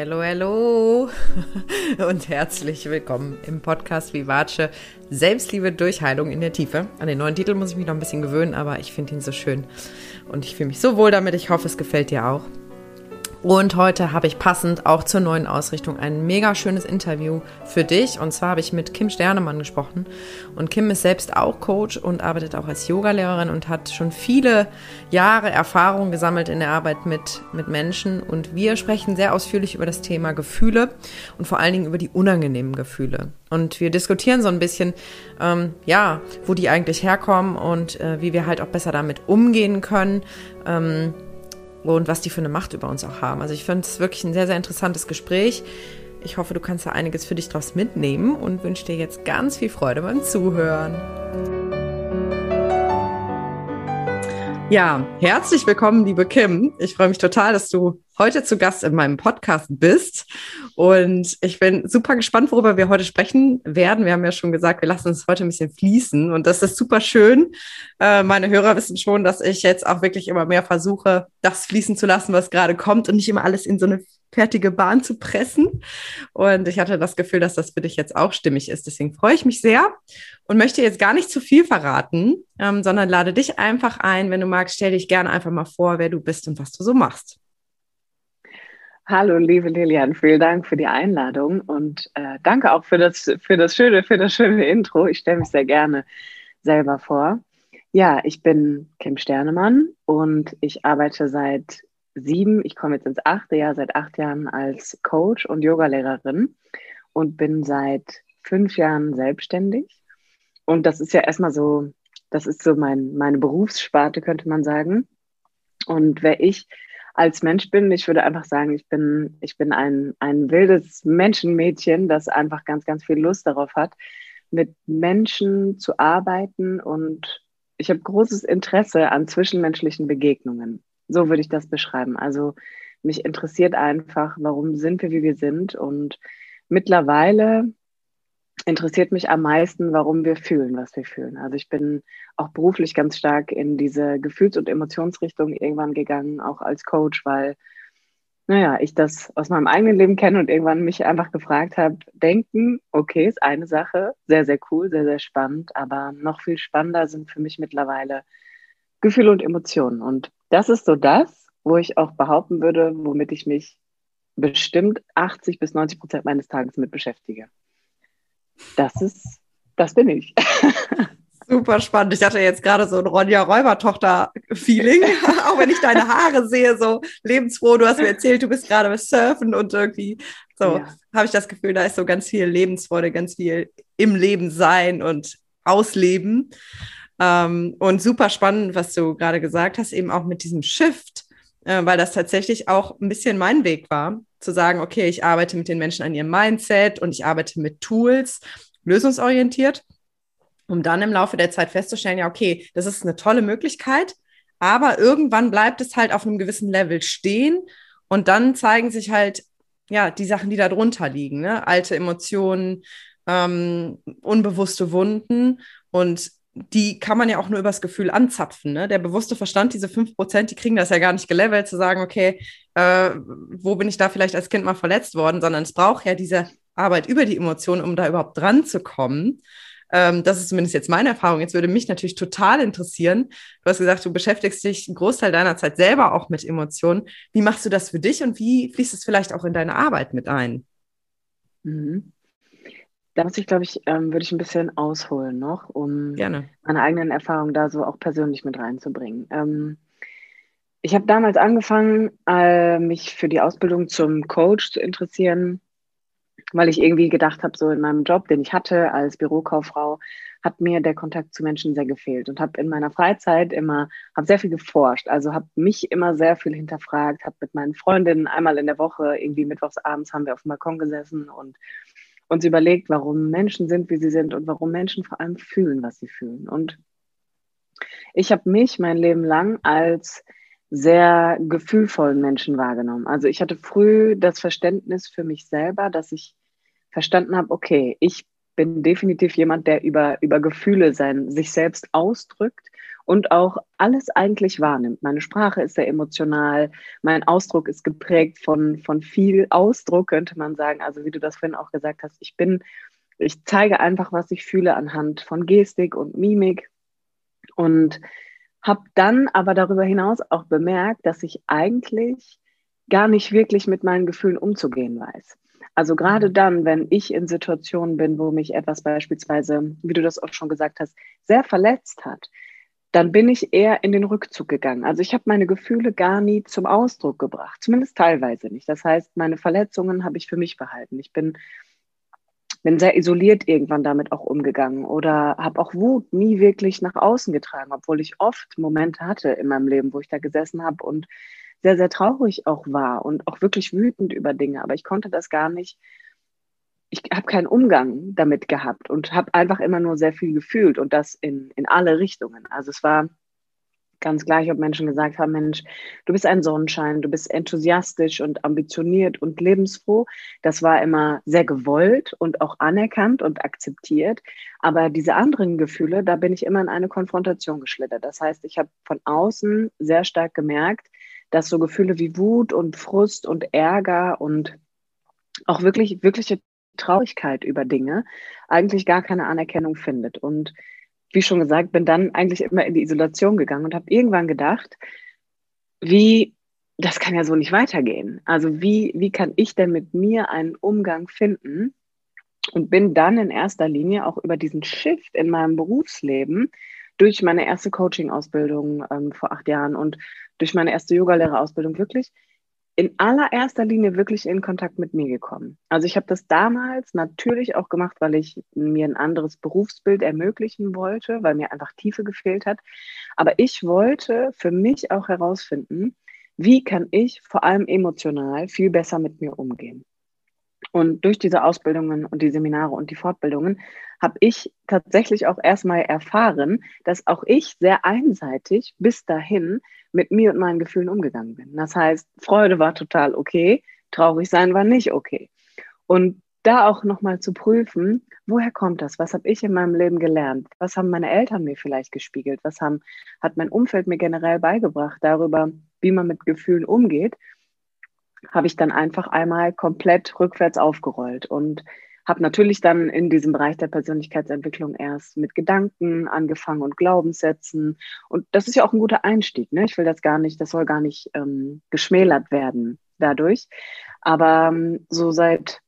hello, hello und herzlich willkommen im Podcast Vivace Selbstliebe durch Heilung in der Tiefe. An den neuen Titel muss ich mich noch ein bisschen gewöhnen, aber ich finde ihn so schön und ich fühle mich so wohl damit. Ich hoffe, es gefällt dir auch. Und heute habe ich passend auch zur neuen Ausrichtung ein mega schönes Interview für dich. Und zwar habe ich mit Kim Sternemann gesprochen. Und Kim ist selbst auch Coach und arbeitet auch als Yogalehrerin und hat schon viele Jahre Erfahrung gesammelt in der Arbeit mit, mit Menschen. Und wir sprechen sehr ausführlich über das Thema Gefühle und vor allen Dingen über die unangenehmen Gefühle. Und wir diskutieren so ein bisschen, ähm, ja, wo die eigentlich herkommen und äh, wie wir halt auch besser damit umgehen können. Ähm, und was die für eine Macht über uns auch haben. Also ich finde es wirklich ein sehr, sehr interessantes Gespräch. Ich hoffe, du kannst da einiges für dich draus mitnehmen und wünsche dir jetzt ganz viel Freude beim Zuhören. Ja, herzlich willkommen, liebe Kim. Ich freue mich total, dass du heute zu Gast in meinem Podcast bist. Und ich bin super gespannt, worüber wir heute sprechen werden. Wir haben ja schon gesagt, wir lassen uns heute ein bisschen fließen. Und das ist super schön. Äh, meine Hörer wissen schon, dass ich jetzt auch wirklich immer mehr versuche, das fließen zu lassen, was gerade kommt und nicht immer alles in so eine fertige Bahn zu pressen. Und ich hatte das Gefühl, dass das für dich jetzt auch stimmig ist. Deswegen freue ich mich sehr und möchte jetzt gar nicht zu viel verraten, ähm, sondern lade dich einfach ein. Wenn du magst, stell dich gerne einfach mal vor, wer du bist und was du so machst. Hallo, liebe Lilian, vielen Dank für die Einladung und äh, danke auch für das, für das schöne, für das schöne Intro. Ich stelle mich sehr gerne selber vor. Ja, ich bin Kim Sternemann und ich arbeite seit sieben, ich komme jetzt ins achte Jahr, seit acht Jahren als Coach und Yogalehrerin und bin seit fünf Jahren selbstständig. Und das ist ja erstmal so, das ist so mein, meine Berufssparte, könnte man sagen. Und wer ich als Mensch bin, ich würde einfach sagen, ich bin, ich bin ein, ein wildes Menschenmädchen, das einfach ganz, ganz viel Lust darauf hat, mit Menschen zu arbeiten und ich habe großes Interesse an zwischenmenschlichen Begegnungen. So würde ich das beschreiben. Also mich interessiert einfach, warum sind wir, wie wir sind. Und mittlerweile interessiert mich am meisten, warum wir fühlen, was wir fühlen. Also ich bin auch beruflich ganz stark in diese Gefühls- und Emotionsrichtung irgendwann gegangen, auch als Coach, weil, naja, ich das aus meinem eigenen Leben kenne und irgendwann mich einfach gefragt habe, denken, okay, ist eine Sache, sehr, sehr cool, sehr, sehr spannend, aber noch viel spannender sind für mich mittlerweile Gefühle und Emotionen. Und das ist so das, wo ich auch behaupten würde, womit ich mich bestimmt 80 bis 90 Prozent meines Tages mit beschäftige. Das ist, das bin ich. Super spannend. Ich hatte jetzt gerade so ein Ronja Räubertochter-Feeling, auch wenn ich deine Haare sehe, so lebensfroh. Du hast mir erzählt, du bist gerade beim Surfen und irgendwie so ja. habe ich das Gefühl, da ist so ganz viel Lebensfreude, ganz viel im Leben sein und ausleben. Ähm, und super spannend, was du gerade gesagt hast, eben auch mit diesem Shift, äh, weil das tatsächlich auch ein bisschen mein Weg war, zu sagen, okay, ich arbeite mit den Menschen an ihrem Mindset und ich arbeite mit Tools, lösungsorientiert, um dann im Laufe der Zeit festzustellen, ja, okay, das ist eine tolle Möglichkeit, aber irgendwann bleibt es halt auf einem gewissen Level stehen und dann zeigen sich halt, ja, die Sachen, die da drunter liegen, ne? alte Emotionen, ähm, unbewusste Wunden und die kann man ja auch nur übers Gefühl anzapfen. Ne? Der bewusste Verstand, diese 5%, die kriegen das ja gar nicht gelevelt, zu sagen, okay, äh, wo bin ich da vielleicht als Kind mal verletzt worden, sondern es braucht ja diese Arbeit über die Emotionen, um da überhaupt dran zu kommen. Ähm, das ist zumindest jetzt meine Erfahrung. Jetzt würde mich natürlich total interessieren. Du hast gesagt, du beschäftigst dich einen Großteil deiner Zeit selber auch mit Emotionen. Wie machst du das für dich und wie fließt es vielleicht auch in deine Arbeit mit ein? Mhm. Da muss ich, glaube ich, ähm, würde ich ein bisschen ausholen noch, um Gerne. meine eigenen Erfahrungen da so auch persönlich mit reinzubringen. Ähm, ich habe damals angefangen, äh, mich für die Ausbildung zum Coach zu interessieren, weil ich irgendwie gedacht habe, so in meinem Job, den ich hatte als Bürokauffrau, hat mir der Kontakt zu Menschen sehr gefehlt und habe in meiner Freizeit immer, habe sehr viel geforscht, also habe mich immer sehr viel hinterfragt, habe mit meinen Freundinnen einmal in der Woche, irgendwie mittwochs abends haben wir auf dem Balkon gesessen und uns überlegt, warum Menschen sind, wie sie sind und warum Menschen vor allem fühlen, was sie fühlen. Und ich habe mich mein Leben lang als sehr gefühlvollen Menschen wahrgenommen. Also ich hatte früh das Verständnis für mich selber, dass ich verstanden habe, okay, ich bin definitiv jemand, der über, über Gefühle sein, sich selbst ausdrückt und auch alles eigentlich wahrnimmt. Meine Sprache ist sehr emotional, mein Ausdruck ist geprägt von, von viel Ausdruck, könnte man sagen. Also wie du das vorhin auch gesagt hast, ich bin, ich zeige einfach, was ich fühle anhand von Gestik und Mimik und habe dann aber darüber hinaus auch bemerkt, dass ich eigentlich gar nicht wirklich mit meinen Gefühlen umzugehen weiß. Also gerade mhm. dann, wenn ich in Situationen bin, wo mich etwas beispielsweise, wie du das auch schon gesagt hast, sehr verletzt hat, dann bin ich eher in den Rückzug gegangen. Also ich habe meine Gefühle gar nie zum Ausdruck gebracht, zumindest teilweise nicht. Das heißt, meine Verletzungen habe ich für mich behalten. Ich bin, bin sehr isoliert irgendwann damit auch umgegangen oder habe auch Wut nie wirklich nach außen getragen, obwohl ich oft Momente hatte in meinem Leben, wo ich da gesessen habe und sehr, sehr traurig auch war und auch wirklich wütend über Dinge. Aber ich konnte das gar nicht, ich habe keinen Umgang damit gehabt und habe einfach immer nur sehr viel gefühlt und das in, in alle Richtungen. Also es war ganz gleich, ob Menschen gesagt haben, Mensch, du bist ein Sonnenschein, du bist enthusiastisch und ambitioniert und lebensfroh. Das war immer sehr gewollt und auch anerkannt und akzeptiert. Aber diese anderen Gefühle, da bin ich immer in eine Konfrontation geschlittert. Das heißt, ich habe von außen sehr stark gemerkt, dass so Gefühle wie Wut und Frust und Ärger und auch wirklich, wirkliche Traurigkeit über Dinge eigentlich gar keine Anerkennung findet. Und wie schon gesagt, bin dann eigentlich immer in die Isolation gegangen und habe irgendwann gedacht, wie, das kann ja so nicht weitergehen. Also wie, wie kann ich denn mit mir einen Umgang finden? Und bin dann in erster Linie auch über diesen Shift in meinem Berufsleben durch meine erste Coaching-Ausbildung ähm, vor acht Jahren und durch meine erste Yogalehrerausbildung wirklich in allererster Linie wirklich in Kontakt mit mir gekommen. Also ich habe das damals natürlich auch gemacht, weil ich mir ein anderes Berufsbild ermöglichen wollte, weil mir einfach Tiefe gefehlt hat. Aber ich wollte für mich auch herausfinden, wie kann ich vor allem emotional viel besser mit mir umgehen. Und durch diese Ausbildungen und die Seminare und die Fortbildungen habe ich tatsächlich auch erstmal erfahren, dass auch ich sehr einseitig bis dahin mit mir und meinen Gefühlen umgegangen bin. Das heißt, Freude war total okay, traurig sein war nicht okay. Und da auch nochmal zu prüfen, woher kommt das? Was habe ich in meinem Leben gelernt? Was haben meine Eltern mir vielleicht gespiegelt? Was haben, hat mein Umfeld mir generell beigebracht darüber, wie man mit Gefühlen umgeht? Habe ich dann einfach einmal komplett rückwärts aufgerollt und habe natürlich dann in diesem Bereich der Persönlichkeitsentwicklung erst mit Gedanken angefangen und Glaubenssätzen. Und das ist ja auch ein guter Einstieg. Ne? Ich will das gar nicht, das soll gar nicht ähm, geschmälert werden dadurch. Aber ähm, so seit,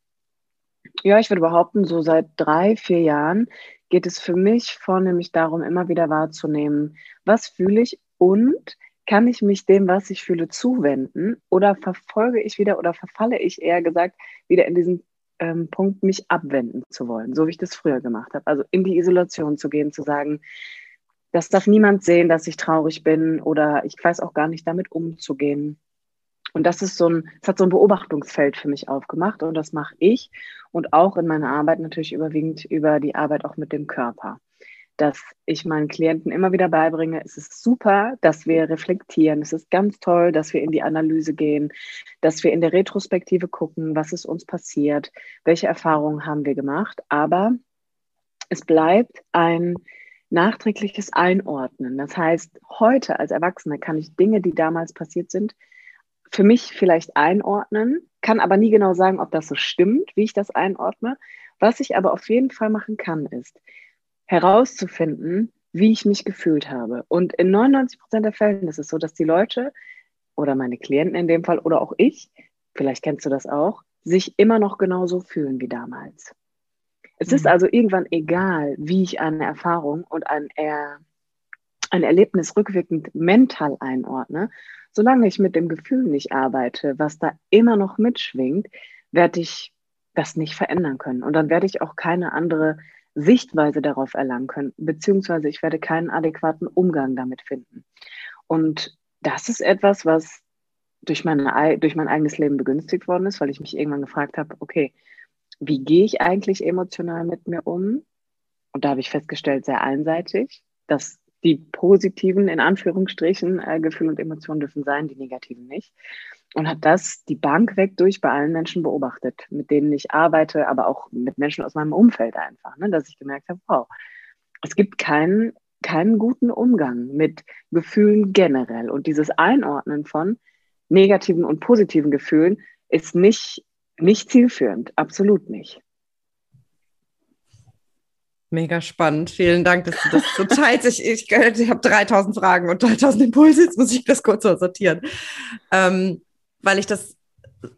ja, ich würde behaupten, so seit drei, vier Jahren geht es für mich vornehmlich darum, immer wieder wahrzunehmen, was fühle ich und kann ich mich dem, was ich fühle, zuwenden oder verfolge ich wieder oder verfalle ich eher gesagt wieder in diesen ähm, Punkt, mich abwenden zu wollen, so wie ich das früher gemacht habe. Also in die Isolation zu gehen, zu sagen, das darf niemand sehen, dass ich traurig bin oder ich weiß auch gar nicht damit umzugehen. Und das ist so ein, es hat so ein Beobachtungsfeld für mich aufgemacht und das mache ich und auch in meiner Arbeit natürlich überwiegend über die Arbeit auch mit dem Körper dass ich meinen Klienten immer wieder beibringe, es ist super, dass wir reflektieren. Es ist ganz toll, dass wir in die Analyse gehen, dass wir in der Retrospektive gucken, was ist uns passiert, welche Erfahrungen haben wir gemacht. Aber es bleibt ein nachträgliches Einordnen. Das heißt, heute als Erwachsene kann ich Dinge, die damals passiert sind, für mich vielleicht einordnen, kann aber nie genau sagen, ob das so stimmt, wie ich das einordne. Was ich aber auf jeden Fall machen kann, ist, herauszufinden, wie ich mich gefühlt habe. Und in 99 Prozent der Fällen ist es so, dass die Leute oder meine Klienten in dem Fall oder auch ich, vielleicht kennst du das auch, sich immer noch genauso fühlen wie damals. Es mhm. ist also irgendwann egal, wie ich eine Erfahrung und ein, ein Erlebnis rückwirkend mental einordne. Solange ich mit dem Gefühl nicht arbeite, was da immer noch mitschwingt, werde ich das nicht verändern können. Und dann werde ich auch keine andere Sichtweise darauf erlangen können, beziehungsweise ich werde keinen adäquaten Umgang damit finden. Und das ist etwas, was durch, meine, durch mein eigenes Leben begünstigt worden ist, weil ich mich irgendwann gefragt habe, okay, wie gehe ich eigentlich emotional mit mir um? Und da habe ich festgestellt, sehr einseitig, dass die positiven, in Anführungsstrichen, äh, Gefühle und Emotionen dürfen sein, die negativen nicht und hat das die Bank weg durch bei allen Menschen beobachtet, mit denen ich arbeite, aber auch mit Menschen aus meinem Umfeld einfach, ne, dass ich gemerkt habe, wow, es gibt keinen keinen guten Umgang mit Gefühlen generell. Und dieses Einordnen von negativen und positiven Gefühlen ist nicht, nicht zielführend, absolut nicht. Mega spannend. Vielen Dank, dass du das so teilst. Ich, ich, ich habe 3000 Fragen und 3000 Impulse. Jetzt muss ich das kurz sortieren. Ähm, weil ich das,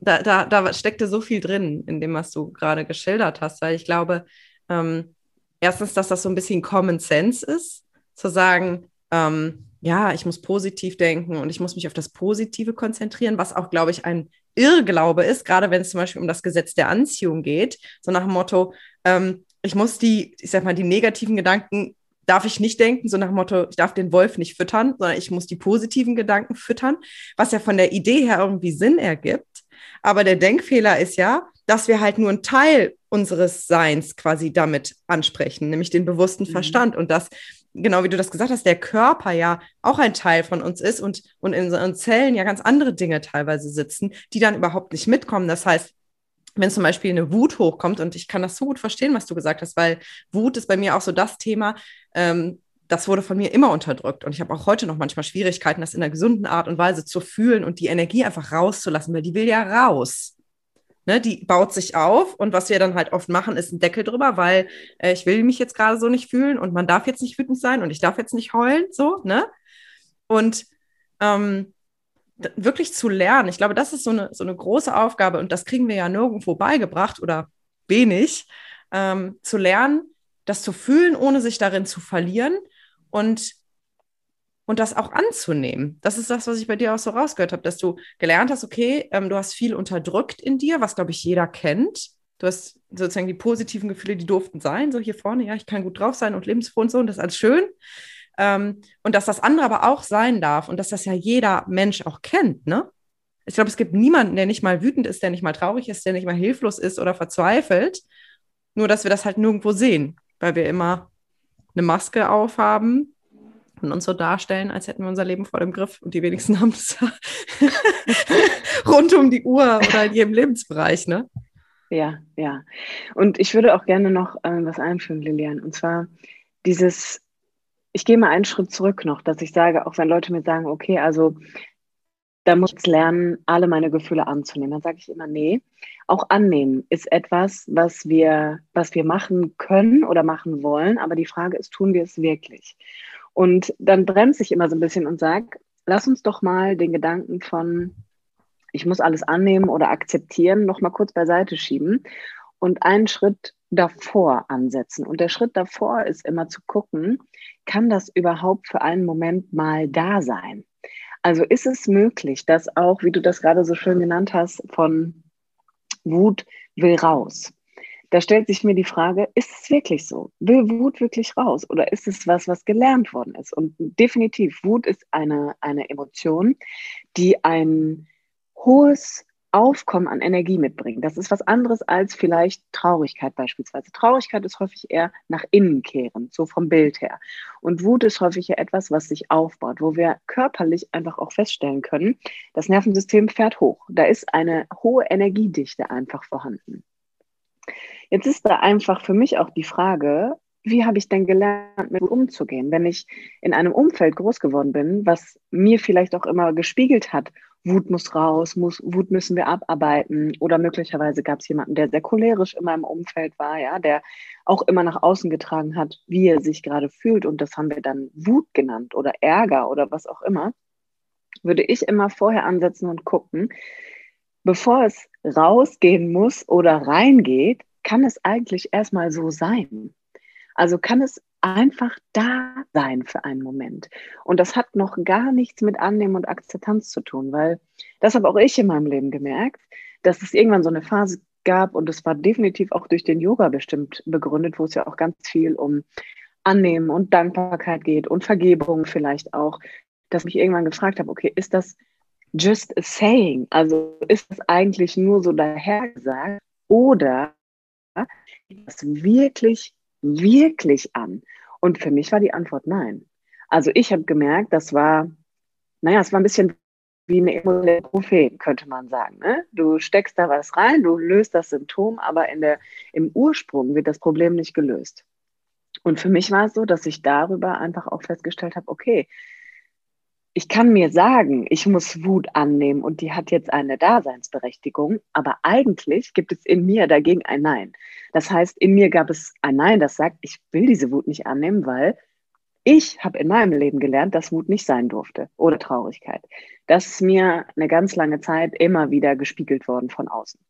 da, da, da steckte so viel drin in dem, was du gerade geschildert hast. Weil ich glaube, ähm, erstens, dass das so ein bisschen Common Sense ist, zu sagen, ähm, ja, ich muss positiv denken und ich muss mich auf das Positive konzentrieren, was auch, glaube ich, ein Irrglaube ist, gerade wenn es zum Beispiel um das Gesetz der Anziehung geht. So nach dem Motto, ähm, ich muss die, ich sag mal, die negativen Gedanken darf ich nicht denken, so nach dem Motto, ich darf den Wolf nicht füttern, sondern ich muss die positiven Gedanken füttern, was ja von der Idee her irgendwie Sinn ergibt. Aber der Denkfehler ist ja, dass wir halt nur einen Teil unseres Seins quasi damit ansprechen, nämlich den bewussten mhm. Verstand und dass genau wie du das gesagt hast, der Körper ja auch ein Teil von uns ist und, und in unseren Zellen ja ganz andere Dinge teilweise sitzen, die dann überhaupt nicht mitkommen. Das heißt, wenn zum Beispiel eine Wut hochkommt, und ich kann das so gut verstehen, was du gesagt hast, weil Wut ist bei mir auch so das Thema, ähm, das wurde von mir immer unterdrückt. Und ich habe auch heute noch manchmal Schwierigkeiten, das in einer gesunden Art und Weise zu fühlen und die Energie einfach rauszulassen, weil die will ja raus. Ne, die baut sich auf und was wir dann halt oft machen, ist ein Deckel drüber, weil äh, ich will mich jetzt gerade so nicht fühlen und man darf jetzt nicht wütend sein und ich darf jetzt nicht heulen, so, ne? Und ähm, wirklich zu lernen. Ich glaube, das ist so eine, so eine große Aufgabe und das kriegen wir ja nirgendwo beigebracht oder wenig, ähm, zu lernen, das zu fühlen, ohne sich darin zu verlieren und, und das auch anzunehmen. Das ist das, was ich bei dir auch so rausgehört habe, dass du gelernt hast, okay, ähm, du hast viel unterdrückt in dir, was, glaube ich, jeder kennt. Du hast sozusagen die positiven Gefühle, die durften sein, so hier vorne, ja, ich kann gut drauf sein und lebensfroh und so, und das ist alles schön. Ähm, und dass das andere aber auch sein darf und dass das ja jeder Mensch auch kennt, ne? Ich glaube, es gibt niemanden, der nicht mal wütend ist, der nicht mal traurig ist, der nicht mal hilflos ist oder verzweifelt. Nur, dass wir das halt nirgendwo sehen, weil wir immer eine Maske aufhaben und uns so darstellen, als hätten wir unser Leben vor dem Griff. Und die wenigsten haben das rund um die Uhr oder in jedem Lebensbereich, ne? Ja, ja. Und ich würde auch gerne noch äh, was einführen, Lilian. Und zwar dieses ich gehe mal einen Schritt zurück noch, dass ich sage, auch wenn Leute mir sagen, okay, also da muss ich lernen, alle meine Gefühle anzunehmen. Dann sage ich immer, nee, auch annehmen ist etwas, was wir, was wir machen können oder machen wollen. Aber die Frage ist, tun wir es wirklich? Und dann bremse ich immer so ein bisschen und sage, lass uns doch mal den Gedanken von, ich muss alles annehmen oder akzeptieren, noch mal kurz beiseite schieben und einen Schritt davor ansetzen. Und der Schritt davor ist immer zu gucken, kann das überhaupt für einen Moment mal da sein? Also ist es möglich, dass auch, wie du das gerade so schön genannt hast, von Wut will raus. Da stellt sich mir die Frage, ist es wirklich so? Will Wut wirklich raus? Oder ist es was, was gelernt worden ist? Und definitiv, Wut ist eine, eine Emotion, die ein hohes Aufkommen an Energie mitbringen. Das ist was anderes als vielleicht Traurigkeit beispielsweise. Traurigkeit ist häufig eher nach innen kehren, so vom Bild her. Und Wut ist häufig eher etwas, was sich aufbaut, wo wir körperlich einfach auch feststellen können, das Nervensystem fährt hoch. Da ist eine hohe Energiedichte einfach vorhanden. Jetzt ist da einfach für mich auch die Frage, wie habe ich denn gelernt, mit Wut umzugehen? Wenn ich in einem Umfeld groß geworden bin, was mir vielleicht auch immer gespiegelt hat, Wut muss raus, muss, Wut müssen wir abarbeiten. Oder möglicherweise gab es jemanden, der sehr cholerisch in meinem Umfeld war, ja, der auch immer nach außen getragen hat, wie er sich gerade fühlt. Und das haben wir dann Wut genannt oder Ärger oder was auch immer. Würde ich immer vorher ansetzen und gucken, bevor es rausgehen muss oder reingeht, kann es eigentlich erstmal so sein. Also kann es einfach da sein für einen Moment. Und das hat noch gar nichts mit Annehmen und Akzeptanz zu tun, weil das habe auch ich in meinem Leben gemerkt, dass es irgendwann so eine Phase gab und es war definitiv auch durch den Yoga bestimmt begründet, wo es ja auch ganz viel um Annehmen und Dankbarkeit geht und Vergebung vielleicht auch, dass ich mich irgendwann gefragt habe, okay, ist das just a saying? Also ist das eigentlich nur so dahergesagt oder ist das wirklich wirklich an? Und für mich war die Antwort nein. Also ich habe gemerkt, das war, naja, es war ein bisschen wie eine emotionale Prophet, könnte man sagen. Ne? Du steckst da was rein, du löst das Symptom, aber in der, im Ursprung wird das Problem nicht gelöst. Und für mich war es so, dass ich darüber einfach auch festgestellt habe, okay, ich kann mir sagen, ich muss Wut annehmen und die hat jetzt eine Daseinsberechtigung, aber eigentlich gibt es in mir dagegen ein Nein. Das heißt, in mir gab es ein Nein, das sagt, ich will diese Wut nicht annehmen, weil ich habe in meinem Leben gelernt, dass Wut nicht sein durfte oder Traurigkeit. Das ist mir eine ganz lange Zeit immer wieder gespiegelt worden von außen.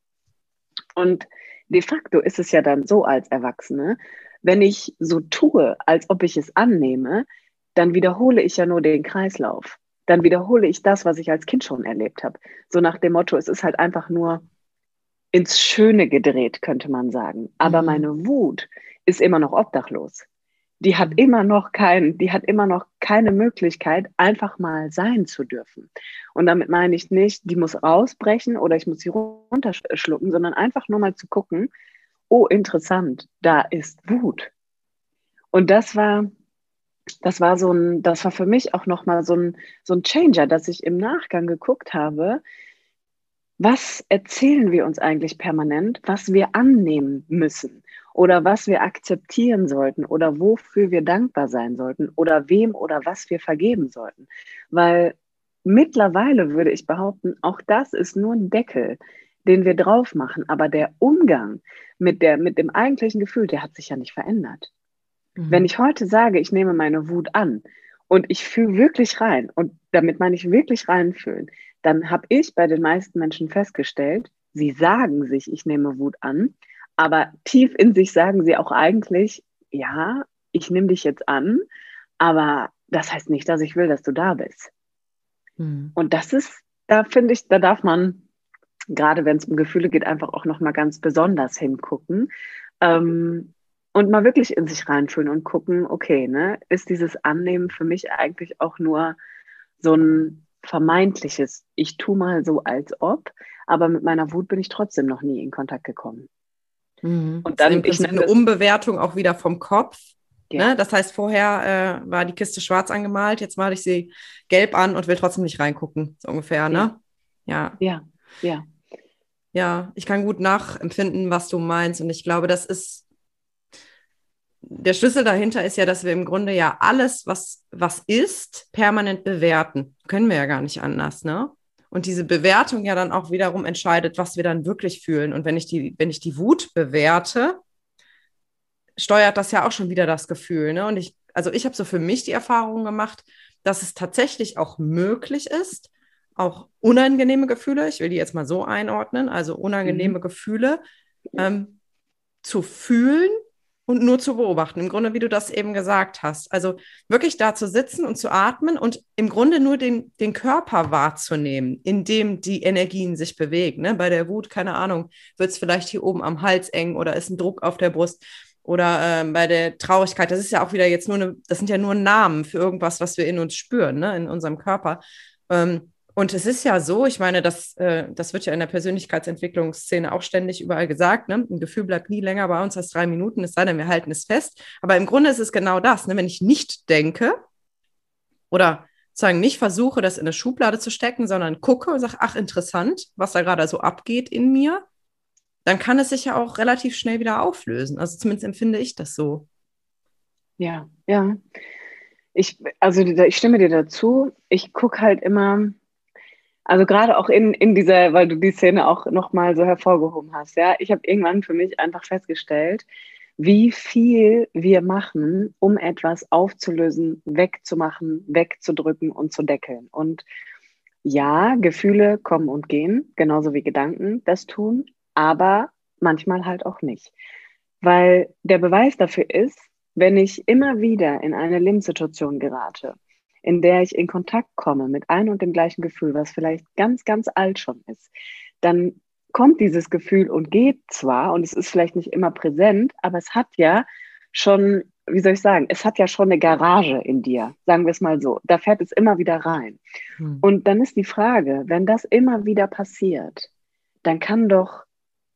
Und de facto ist es ja dann so als Erwachsene, wenn ich so tue, als ob ich es annehme, dann wiederhole ich ja nur den Kreislauf. Dann wiederhole ich das, was ich als Kind schon erlebt habe. So nach dem Motto, es ist halt einfach nur ins Schöne gedreht, könnte man sagen. Aber mhm. meine Wut ist immer noch obdachlos. Die hat mhm. immer noch kein, die hat immer noch keine Möglichkeit, einfach mal sein zu dürfen. Und damit meine ich nicht, die muss rausbrechen oder ich muss sie runterschlucken, sondern einfach nur mal zu gucken, oh, interessant, da ist Wut. Und das war, das war so ein, das war für mich auch nochmal so ein, so ein Changer, dass ich im Nachgang geguckt habe, was erzählen wir uns eigentlich permanent, was wir annehmen müssen oder was wir akzeptieren sollten oder wofür wir dankbar sein sollten oder wem oder was wir vergeben sollten. Weil mittlerweile würde ich behaupten, auch das ist nur ein Deckel, den wir drauf machen, aber der Umgang mit, der, mit dem eigentlichen Gefühl, der hat sich ja nicht verändert. Mhm. Wenn ich heute sage, ich nehme meine Wut an und ich fühle wirklich rein, und damit meine ich wirklich reinfühlen, dann habe ich bei den meisten Menschen festgestellt, sie sagen sich, ich nehme Wut an, aber tief in sich sagen sie auch eigentlich, ja, ich nehme dich jetzt an, aber das heißt nicht, dass ich will, dass du da bist. Mhm. Und das ist, da finde ich, da darf man, gerade wenn es um Gefühle geht, einfach auch nochmal ganz besonders hingucken. Ähm, und mal wirklich in sich reinfühlen und gucken, okay, ne, ist dieses Annehmen für mich eigentlich auch nur so ein vermeintliches, ich tu mal so als ob, aber mit meiner Wut bin ich trotzdem noch nie in Kontakt gekommen. Mhm. Und dann ich eine Umbewertung auch wieder vom Kopf. Ja. Ne? Das heißt, vorher äh, war die Kiste schwarz angemalt, jetzt male ich sie gelb an und will trotzdem nicht reingucken, so ungefähr, ne? Ja. Ja, ja. Ja, ich kann gut nachempfinden, was du meinst. Und ich glaube, das ist der Schlüssel dahinter ist ja, dass wir im Grunde ja alles, was, was ist, permanent bewerten. Können wir ja gar nicht anders, ne? Und diese Bewertung ja dann auch wiederum entscheidet, was wir dann wirklich fühlen. Und wenn ich die, wenn ich die Wut bewerte, steuert das ja auch schon wieder das Gefühl. Ne? Und ich, also ich habe so für mich die Erfahrung gemacht, dass es tatsächlich auch möglich ist, auch unangenehme Gefühle, ich will die jetzt mal so einordnen, also unangenehme mhm. Gefühle ähm, zu fühlen und nur zu beobachten. Im Grunde, wie du das eben gesagt hast. Also wirklich da zu sitzen und zu atmen und im Grunde nur den, den Körper wahrzunehmen, in dem die Energien sich bewegen. Ne? Bei der Wut, keine Ahnung, wird es vielleicht hier oben am Hals eng oder ist ein Druck auf der Brust. Oder äh, bei der Traurigkeit, das ist ja auch wieder jetzt nur eine, das sind ja nur Namen für irgendwas, was wir in uns spüren, ne? in unserem Körper. Ähm, und es ist ja so, ich meine, das, äh, das wird ja in der Persönlichkeitsentwicklungsszene auch ständig überall gesagt, ne? ein Gefühl bleibt nie länger bei uns als drei Minuten, es sei denn, wir halten es fest. Aber im Grunde ist es genau das, ne? wenn ich nicht denke oder sagen nicht versuche, das in eine Schublade zu stecken, sondern gucke und sage, ach interessant, was da gerade so abgeht in mir, dann kann es sich ja auch relativ schnell wieder auflösen. Also zumindest empfinde ich das so. Ja, ja. Ich, also ich stimme dir dazu. Ich gucke halt immer, also gerade auch in, in dieser, weil du die Szene auch nochmal so hervorgehoben hast, ja, ich habe irgendwann für mich einfach festgestellt, wie viel wir machen, um etwas aufzulösen, wegzumachen, wegzudrücken und zu deckeln. Und ja, Gefühle kommen und gehen, genauso wie Gedanken das tun, aber manchmal halt auch nicht. Weil der Beweis dafür ist, wenn ich immer wieder in eine Lebenssituation gerate, in der ich in Kontakt komme mit einem und dem gleichen Gefühl, was vielleicht ganz, ganz alt schon ist, dann kommt dieses Gefühl und geht zwar und es ist vielleicht nicht immer präsent, aber es hat ja schon, wie soll ich sagen, es hat ja schon eine Garage in dir, sagen wir es mal so. Da fährt es immer wieder rein. Hm. Und dann ist die Frage, wenn das immer wieder passiert, dann kann doch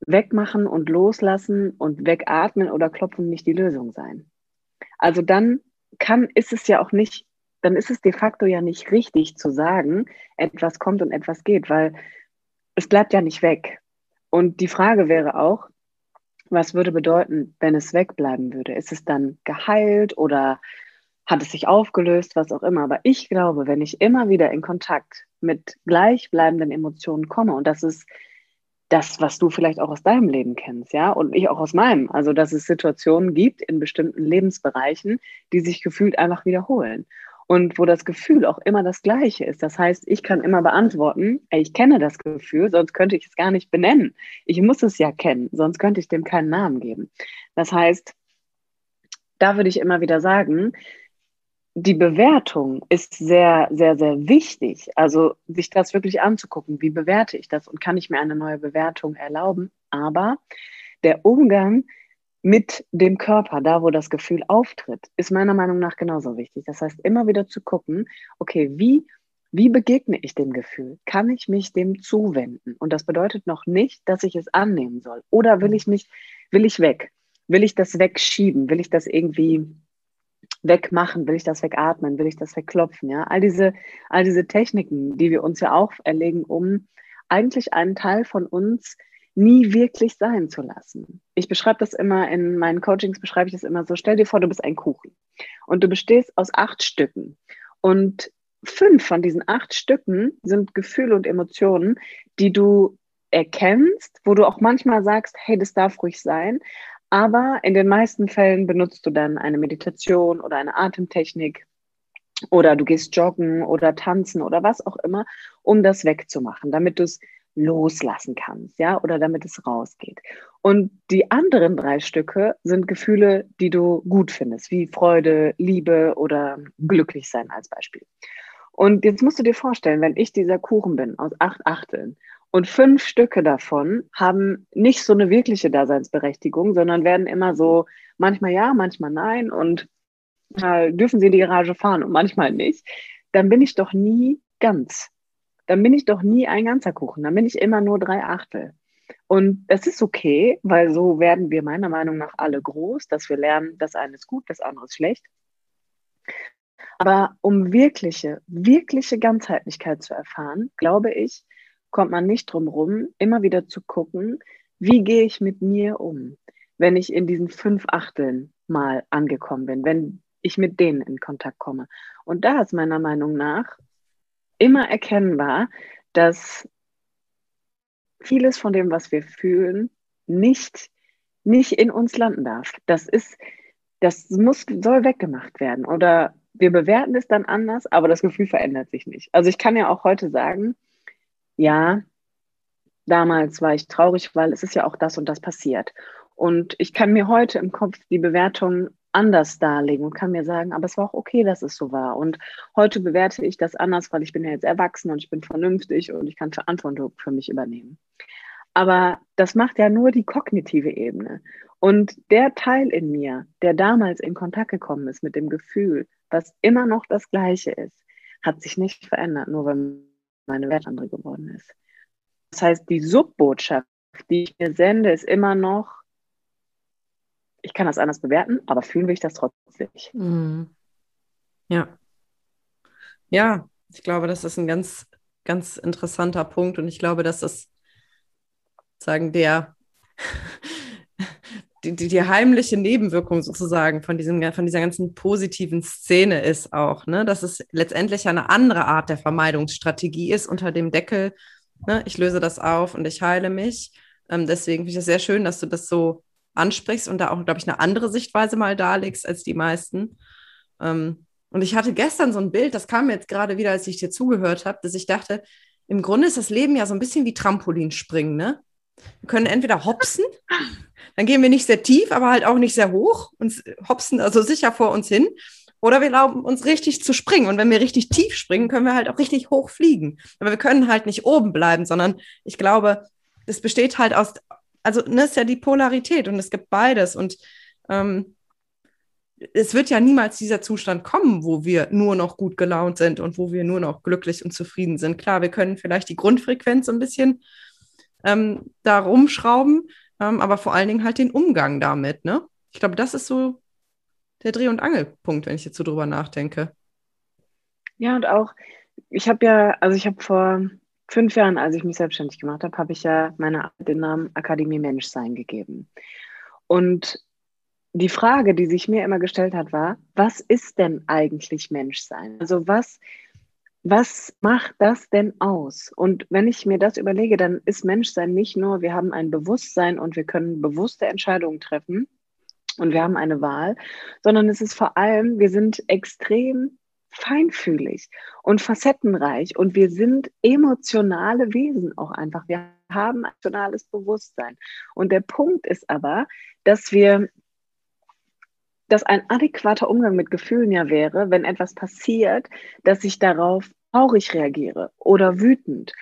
wegmachen und loslassen und wegatmen oder klopfen nicht die Lösung sein. Also dann kann, ist es ja auch nicht dann ist es de facto ja nicht richtig zu sagen, etwas kommt und etwas geht, weil es bleibt ja nicht weg. Und die Frage wäre auch, was würde bedeuten, wenn es wegbleiben würde? Ist es dann geheilt oder hat es sich aufgelöst, was auch immer? Aber ich glaube, wenn ich immer wieder in Kontakt mit gleichbleibenden Emotionen komme, und das ist das, was du vielleicht auch aus deinem Leben kennst, ja, und ich auch aus meinem, also dass es Situationen gibt in bestimmten Lebensbereichen, die sich gefühlt einfach wiederholen und wo das Gefühl auch immer das gleiche ist. Das heißt, ich kann immer beantworten, ey, ich kenne das Gefühl, sonst könnte ich es gar nicht benennen. Ich muss es ja kennen, sonst könnte ich dem keinen Namen geben. Das heißt, da würde ich immer wieder sagen, die Bewertung ist sehr, sehr, sehr wichtig. Also sich das wirklich anzugucken, wie bewerte ich das und kann ich mir eine neue Bewertung erlauben. Aber der Umgang mit dem Körper, da wo das Gefühl auftritt, ist meiner Meinung nach genauso wichtig. Das heißt, immer wieder zu gucken, okay, wie, wie begegne ich dem Gefühl? Kann ich mich dem zuwenden? Und das bedeutet noch nicht, dass ich es annehmen soll. Oder will ich mich, will ich weg? Will ich das wegschieben? Will ich das irgendwie wegmachen? Will ich das wegatmen? Will ich das wegklopfen? Ja, all diese, all diese Techniken, die wir uns ja auch erlegen, um eigentlich einen Teil von uns nie wirklich sein zu lassen. Ich beschreibe das immer in meinen Coachings, beschreibe ich das immer so, stell dir vor, du bist ein Kuchen und du bestehst aus acht Stücken. Und fünf von diesen acht Stücken sind Gefühle und Emotionen, die du erkennst, wo du auch manchmal sagst, hey, das darf ruhig sein, aber in den meisten Fällen benutzt du dann eine Meditation oder eine Atemtechnik oder du gehst joggen oder tanzen oder was auch immer, um das wegzumachen, damit du es loslassen kannst, ja, oder damit es rausgeht. Und die anderen drei Stücke sind Gefühle, die du gut findest, wie Freude, Liebe oder glücklich sein als Beispiel. Und jetzt musst du dir vorstellen, wenn ich dieser Kuchen bin aus acht Achteln und fünf Stücke davon haben nicht so eine wirkliche Daseinsberechtigung, sondern werden immer so manchmal ja, manchmal nein und dürfen sie in die Garage fahren und manchmal nicht, dann bin ich doch nie ganz dann bin ich doch nie ein ganzer Kuchen, dann bin ich immer nur drei Achtel. Und es ist okay, weil so werden wir meiner Meinung nach alle groß, dass wir lernen, das eine ist gut, das andere ist schlecht. Aber um wirkliche, wirkliche Ganzheitlichkeit zu erfahren, glaube ich, kommt man nicht drum rum, immer wieder zu gucken, wie gehe ich mit mir um, wenn ich in diesen fünf Achteln mal angekommen bin, wenn ich mit denen in Kontakt komme. Und da ist meiner Meinung nach immer erkennbar, dass vieles von dem, was wir fühlen, nicht, nicht in uns landen darf. Das ist, das muss, soll weggemacht werden. Oder wir bewerten es dann anders, aber das Gefühl verändert sich nicht. Also ich kann ja auch heute sagen, ja, damals war ich traurig, weil es ist ja auch das und das passiert. Und ich kann mir heute im Kopf die Bewertung anders darlegen und kann mir sagen, aber es war auch okay, dass es so war. Und heute bewerte ich das anders, weil ich bin ja jetzt erwachsen und ich bin vernünftig und ich kann Verantwortung für mich übernehmen. Aber das macht ja nur die kognitive Ebene. Und der Teil in mir, der damals in Kontakt gekommen ist mit dem Gefühl, was immer noch das gleiche ist, hat sich nicht verändert, nur weil meine Welt andere geworden ist. Das heißt, die Subbotschaft, die ich mir sende, ist immer noch, ich kann das anders bewerten, aber fühlen will ich das trotzdem nicht. Mhm. Ja. Ja, ich glaube, das ist ein ganz, ganz interessanter Punkt und ich glaube, dass das sagen der die, die, die, heimliche Nebenwirkung sozusagen von, diesem, von dieser ganzen positiven Szene ist auch, ne? dass es letztendlich eine andere Art der Vermeidungsstrategie ist unter dem Deckel, ne? ich löse das auf und ich heile mich. Ähm, deswegen finde ich es sehr schön, dass du das so ansprichst und da auch, glaube ich, eine andere Sichtweise mal darlegst als die meisten. Ähm, und ich hatte gestern so ein Bild, das kam mir jetzt gerade wieder, als ich dir zugehört habe, dass ich dachte, im Grunde ist das Leben ja so ein bisschen wie Trampolinspringen, ne? Wir können entweder hopsen, dann gehen wir nicht sehr tief, aber halt auch nicht sehr hoch und hopsen also sicher vor uns hin. Oder wir erlauben uns richtig zu springen. Und wenn wir richtig tief springen, können wir halt auch richtig hoch fliegen. Aber wir können halt nicht oben bleiben, sondern ich glaube, es besteht halt aus, also ne, ist ja die Polarität und es gibt beides. Und ähm, es wird ja niemals dieser Zustand kommen, wo wir nur noch gut gelaunt sind und wo wir nur noch glücklich und zufrieden sind. Klar, wir können vielleicht die Grundfrequenz ein bisschen ähm, da rumschrauben, ähm, aber vor allen Dingen halt den Umgang damit. Ne? Ich glaube, das ist so der Dreh- und Angelpunkt, wenn ich jetzt so drüber nachdenke. Ja, und auch, ich habe ja, also ich habe vor fünf Jahren, als ich mich selbstständig gemacht habe, habe ich ja meiner den Namen Akademie Menschsein gegeben. Und die Frage, die sich mir immer gestellt hat, war, was ist denn eigentlich Menschsein? Also was, was macht das denn aus? Und wenn ich mir das überlege, dann ist Menschsein nicht nur, wir haben ein Bewusstsein und wir können bewusste Entscheidungen treffen und wir haben eine Wahl, sondern es ist vor allem, wir sind extrem feinfühlig und facettenreich und wir sind emotionale Wesen auch einfach. Wir haben emotionales Bewusstsein. Und der Punkt ist aber, dass wir dass ein adäquater Umgang mit Gefühlen ja wäre, wenn etwas passiert, dass ich darauf traurig reagiere oder wütend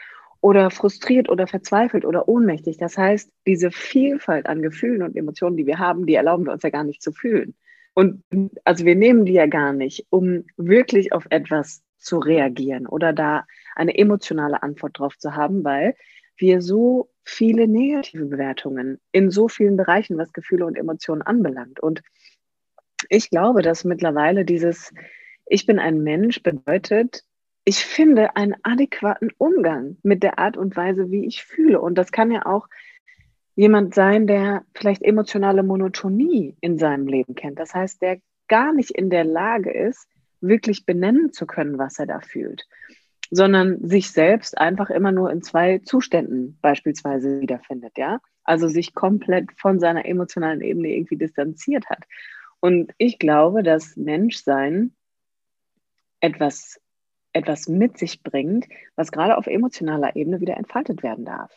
oder frustriert oder verzweifelt oder ohnmächtig. Das heißt, diese Vielfalt an Gefühlen und Emotionen, die wir haben, die erlauben wir uns ja gar nicht zu fühlen. Und also wir nehmen die ja gar nicht, um wirklich auf etwas zu reagieren oder da eine emotionale Antwort drauf zu haben, weil wir so viele negative Bewertungen in so vielen Bereichen, was Gefühle und Emotionen anbelangt. Und ich glaube, dass mittlerweile dieses Ich bin ein Mensch bedeutet, ich finde einen adäquaten Umgang mit der Art und Weise, wie ich fühle. Und das kann ja auch jemand sein, der vielleicht emotionale Monotonie in seinem Leben kennt. Das heißt, der gar nicht in der Lage ist, wirklich benennen zu können, was er da fühlt, sondern sich selbst einfach immer nur in zwei Zuständen beispielsweise wiederfindet, ja? Also sich komplett von seiner emotionalen Ebene irgendwie distanziert hat. Und ich glaube, dass Menschsein etwas, etwas mit sich bringt, was gerade auf emotionaler Ebene wieder entfaltet werden darf.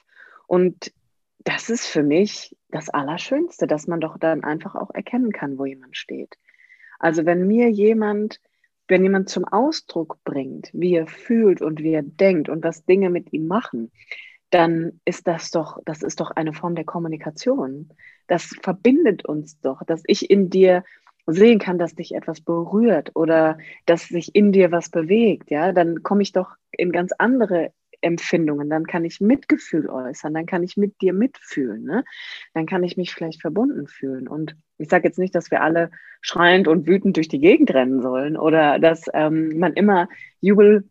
Und das ist für mich das Allerschönste, dass man doch dann einfach auch erkennen kann, wo jemand steht. Also wenn mir jemand, wenn jemand zum Ausdruck bringt, wie er fühlt und wie er denkt und was Dinge mit ihm machen, dann ist das doch, das ist doch eine Form der Kommunikation. Das verbindet uns doch, dass ich in dir sehen kann, dass dich etwas berührt oder dass sich in dir was bewegt, ja, dann komme ich doch in ganz andere Empfindungen, dann kann ich Mitgefühl äußern, dann kann ich mit dir mitfühlen, ne? dann kann ich mich vielleicht verbunden fühlen. Und ich sage jetzt nicht, dass wir alle schreiend und wütend durch die Gegend rennen sollen oder dass ähm, man immer jubel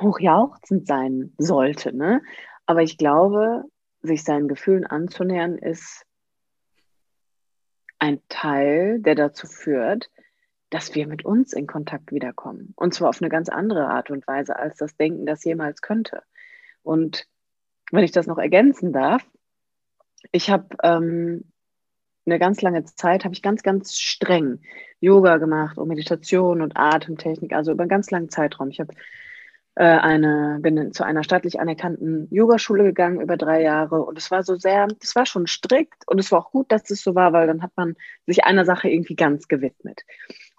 hochjauchzend sein sollte. Ne? Aber ich glaube, sich seinen Gefühlen anzunähern, ist ein Teil, der dazu führt, dass wir mit uns in Kontakt wiederkommen. Und zwar auf eine ganz andere Art und Weise, als das Denken das jemals könnte. Und wenn ich das noch ergänzen darf, ich habe ähm, eine ganz lange Zeit, habe ich ganz, ganz streng Yoga gemacht und Meditation und Atemtechnik, also über einen ganz langen Zeitraum. Ich habe eine, bin zu einer staatlich anerkannten Yogaschule gegangen über drei Jahre und es war so sehr, es war schon strikt und es war auch gut, dass es so war, weil dann hat man sich einer Sache irgendwie ganz gewidmet.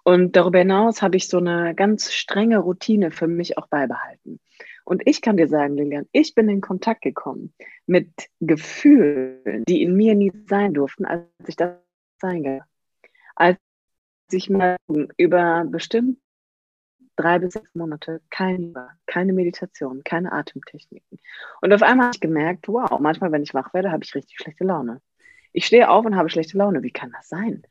Und darüber hinaus habe ich so eine ganz strenge Routine für mich auch beibehalten. Und ich kann dir sagen, Lilian, ich bin in Kontakt gekommen mit Gefühlen, die in mir nie sein durften, als ich das sein kann. Als ich mal über bestimmt drei bis sechs Monate kein keine Meditation, keine Atemtechniken. Und auf einmal habe ich gemerkt, wow, manchmal, wenn ich wach werde, habe ich richtig schlechte Laune. Ich stehe auf und habe schlechte Laune. Wie kann das sein?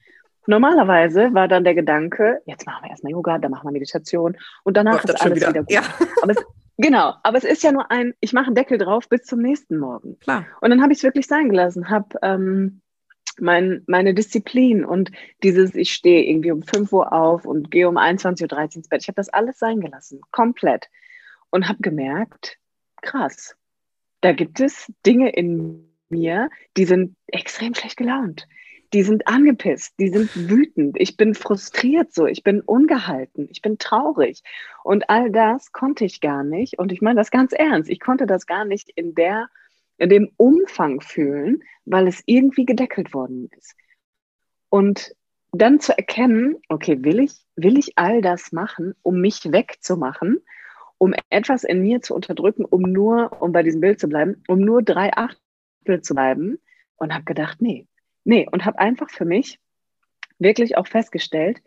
Normalerweise war dann der Gedanke, jetzt machen wir erstmal Yoga, dann machen wir Meditation und danach ist alles wieder, wieder gut. Ja. Aber es, genau, aber es ist ja nur ein, ich mache einen Deckel drauf bis zum nächsten Morgen. Klar. Und dann habe ich es wirklich sein gelassen, habe ähm, mein, meine Disziplin und dieses, ich stehe irgendwie um 5 Uhr auf und gehe um 21.13 Uhr ins Bett. Ich habe das alles sein gelassen, komplett. Und habe gemerkt, krass, da gibt es Dinge in mir, die sind extrem schlecht gelaunt. Die sind angepisst, die sind wütend. Ich bin frustriert so, ich bin ungehalten, ich bin traurig. Und all das konnte ich gar nicht. Und ich meine das ganz ernst. Ich konnte das gar nicht in der in dem Umfang fühlen, weil es irgendwie gedeckelt worden ist. Und dann zu erkennen, okay, will ich, will ich all das machen, um mich wegzumachen, um etwas in mir zu unterdrücken, um nur, um bei diesem Bild zu bleiben, um nur drei Achtel zu bleiben? Und habe gedacht, nee, nee, und habe einfach für mich wirklich auch festgestellt,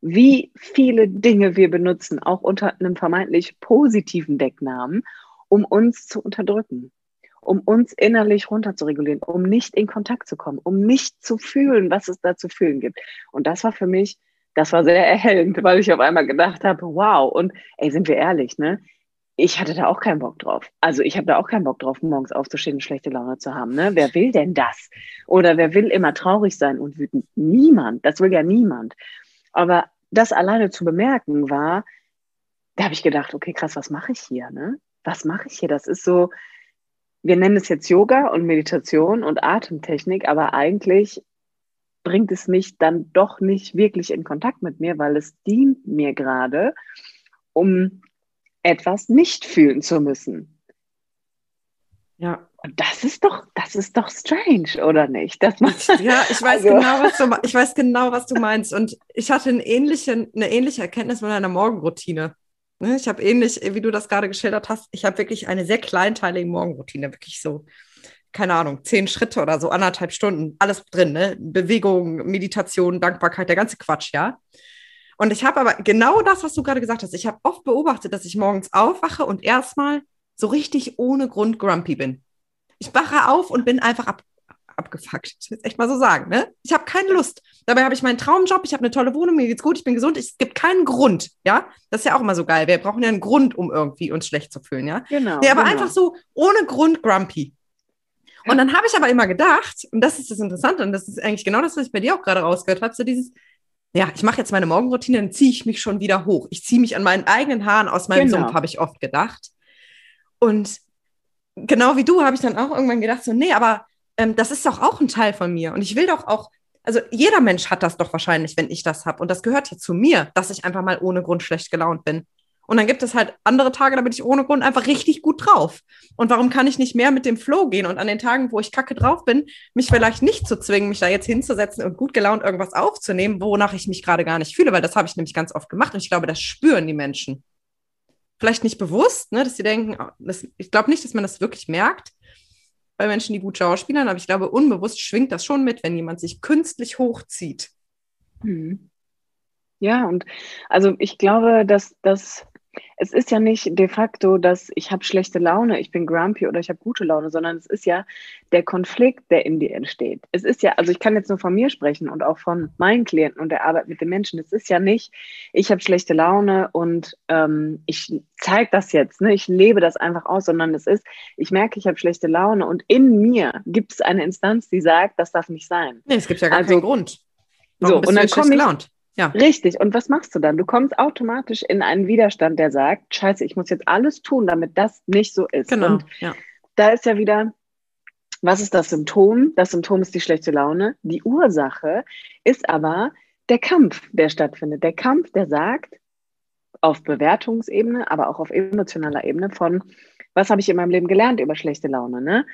wie viele Dinge wir benutzen, auch unter einem vermeintlich positiven Decknamen, um uns zu unterdrücken um uns innerlich runter zu regulieren, um nicht in Kontakt zu kommen, um nicht zu fühlen, was es da zu fühlen gibt. Und das war für mich, das war sehr erhellend, weil ich auf einmal gedacht habe, wow, und ey, sind wir ehrlich, ne? ich hatte da auch keinen Bock drauf. Also ich habe da auch keinen Bock drauf, morgens aufzustehen und schlechte Laune zu haben. Ne? Wer will denn das? Oder wer will immer traurig sein und wütend? Niemand. Das will ja niemand. Aber das alleine zu bemerken war, da habe ich gedacht, okay, krass, was mache ich hier? Ne? Was mache ich hier? Das ist so, wir nennen es jetzt Yoga und Meditation und Atemtechnik, aber eigentlich bringt es mich dann doch nicht wirklich in Kontakt mit mir, weil es dient mir gerade, um etwas nicht fühlen zu müssen. Ja. Und das ist doch, das ist doch strange, oder nicht? Das ja, ich weiß also. genau, was du, ich weiß genau, was du meinst. Und ich hatte eine ähnliche, eine ähnliche Erkenntnis mit einer Morgenroutine. Ne, ich habe ähnlich, wie du das gerade geschildert hast, ich habe wirklich eine sehr kleinteilige Morgenroutine, wirklich so, keine Ahnung, zehn Schritte oder so, anderthalb Stunden, alles drin, ne? Bewegung, Meditation, Dankbarkeit, der ganze Quatsch, ja. Und ich habe aber genau das, was du gerade gesagt hast. Ich habe oft beobachtet, dass ich morgens aufwache und erstmal so richtig ohne Grund grumpy bin. Ich wache auf und bin einfach ab, abgefuckt. Ich will echt mal so sagen. Ne? Ich habe keine Lust. Dabei habe ich meinen Traumjob, ich habe eine tolle Wohnung, mir geht's gut, ich bin gesund. Es gibt keinen Grund. Ja, das ist ja auch immer so geil. Wir brauchen ja einen Grund, um irgendwie uns schlecht zu fühlen. Ja, genau. Nee, aber genau. einfach so ohne Grund grumpy. Und dann habe ich aber immer gedacht, und das ist das Interessante, und das ist eigentlich genau das, was ich bei dir auch gerade rausgehört habe, so dieses, ja, ich mache jetzt meine Morgenroutine, dann ziehe ich mich schon wieder hoch. Ich ziehe mich an meinen eigenen Haaren aus meinem genau. Sumpf, habe ich oft gedacht. Und genau wie du habe ich dann auch irgendwann gedacht, so, nee, aber ähm, das ist doch auch ein Teil von mir. Und ich will doch auch, also jeder Mensch hat das doch wahrscheinlich, wenn ich das habe. Und das gehört ja zu mir, dass ich einfach mal ohne Grund schlecht gelaunt bin. Und dann gibt es halt andere Tage, da bin ich ohne Grund einfach richtig gut drauf. Und warum kann ich nicht mehr mit dem Flow gehen und an den Tagen, wo ich kacke drauf bin, mich vielleicht nicht zu zwingen, mich da jetzt hinzusetzen und gut gelaunt irgendwas aufzunehmen, wonach ich mich gerade gar nicht fühle, weil das habe ich nämlich ganz oft gemacht und ich glaube, das spüren die Menschen. Vielleicht nicht bewusst, ne, dass sie denken, oh, das, ich glaube nicht, dass man das wirklich merkt bei Menschen, die gut schauspielern, aber ich glaube, unbewusst schwingt das schon mit, wenn jemand sich künstlich hochzieht. Hm. Ja, und also ich glaube, dass das es ist ja nicht de facto, dass ich habe schlechte Laune, ich bin grumpy oder ich habe gute Laune, sondern es ist ja der Konflikt, der in dir entsteht. Es ist ja, also ich kann jetzt nur von mir sprechen und auch von meinen Klienten und der Arbeit mit den Menschen. Es ist ja nicht, ich habe schlechte Laune und ähm, ich zeige das jetzt, ne? ich lebe das einfach aus, sondern es ist, ich merke, ich habe schlechte Laune und in mir gibt es eine Instanz, die sagt, das darf nicht sein. Nee, es gibt ja gar also, keinen Grund. Warum so, und dann komme ich, ja. Richtig. Und was machst du dann? Du kommst automatisch in einen Widerstand, der sagt, scheiße, ich muss jetzt alles tun, damit das nicht so ist. Genau. Und ja. da ist ja wieder, was ist das Symptom? Das Symptom ist die schlechte Laune. Die Ursache ist aber der Kampf, der stattfindet. Der Kampf, der sagt, auf Bewertungsebene, aber auch auf emotionaler Ebene von, was habe ich in meinem Leben gelernt über schlechte Laune? Ne?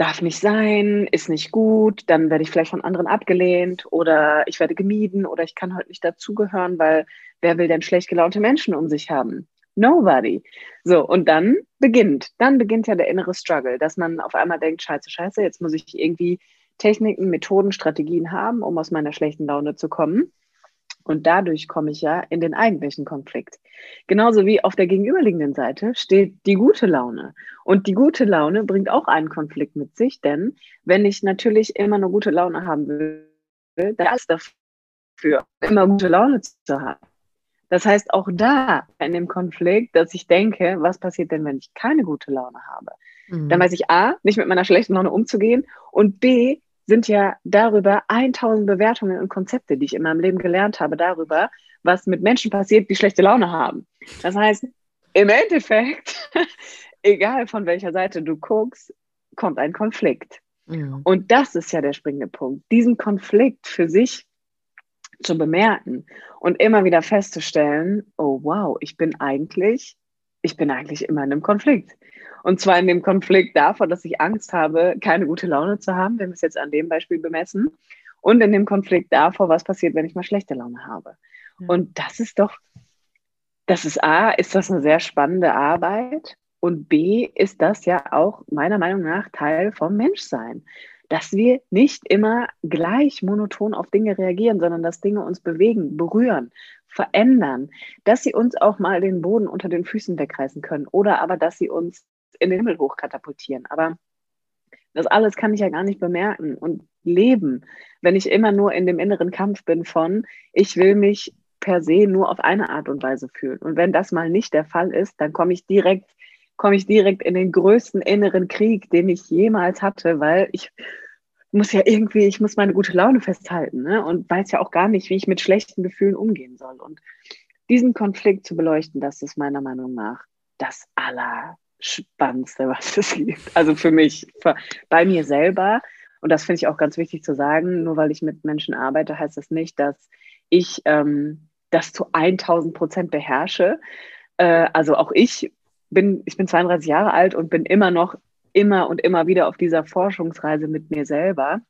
Darf nicht sein, ist nicht gut, dann werde ich vielleicht von anderen abgelehnt oder ich werde gemieden oder ich kann heute nicht dazugehören, weil wer will denn schlecht gelaunte Menschen um sich haben? Nobody. So, und dann beginnt, dann beginnt ja der innere Struggle, dass man auf einmal denkt, scheiße, scheiße, jetzt muss ich irgendwie Techniken, Methoden, Strategien haben, um aus meiner schlechten Laune zu kommen. Und dadurch komme ich ja in den eigentlichen Konflikt. Genauso wie auf der gegenüberliegenden Seite steht die gute Laune. Und die gute Laune bringt auch einen Konflikt mit sich, denn wenn ich natürlich immer eine gute Laune haben will, dann ist dafür, immer gute Laune zu haben. Das heißt, auch da in dem Konflikt, dass ich denke, was passiert denn, wenn ich keine gute Laune habe? Mhm. Dann weiß ich A, nicht mit meiner schlechten Laune umzugehen und B, sind ja darüber 1000 Bewertungen und Konzepte, die ich in meinem Leben gelernt habe, darüber, was mit Menschen passiert, die schlechte Laune haben. Das heißt, im Endeffekt, egal von welcher Seite du guckst, kommt ein Konflikt. Ja. Und das ist ja der springende Punkt, diesen Konflikt für sich zu bemerken und immer wieder festzustellen, oh wow, ich bin eigentlich, ich bin eigentlich immer in einem Konflikt. Und zwar in dem Konflikt davor, dass ich Angst habe, keine gute Laune zu haben, wenn wir es jetzt an dem Beispiel bemessen. Und in dem Konflikt davor, was passiert, wenn ich mal schlechte Laune habe. Ja. Und das ist doch, das ist A, ist das eine sehr spannende Arbeit. Und B, ist das ja auch meiner Meinung nach Teil vom Menschsein. Dass wir nicht immer gleich monoton auf Dinge reagieren, sondern dass Dinge uns bewegen, berühren, verändern, dass sie uns auch mal den Boden unter den Füßen wegreißen können oder aber, dass sie uns in den Himmel hochkatapultieren. Aber das alles kann ich ja gar nicht bemerken und leben, wenn ich immer nur in dem inneren Kampf bin von, ich will mich per se nur auf eine Art und Weise fühlen. Und wenn das mal nicht der Fall ist, dann komme ich direkt, komme ich direkt in den größten inneren Krieg, den ich jemals hatte, weil ich muss ja irgendwie, ich muss meine gute Laune festhalten ne? und weiß ja auch gar nicht, wie ich mit schlechten Gefühlen umgehen soll. Und diesen Konflikt zu beleuchten, das ist meiner Meinung nach das Allerspannendste, was es gibt. Also für mich, für, bei mir selber. Und das finde ich auch ganz wichtig zu sagen. Nur weil ich mit Menschen arbeite, heißt das nicht, dass ich ähm, das zu 1000 Prozent beherrsche. Äh, also auch ich bin, ich bin 32 Jahre alt und bin immer noch immer und immer wieder auf dieser Forschungsreise mit mir selber.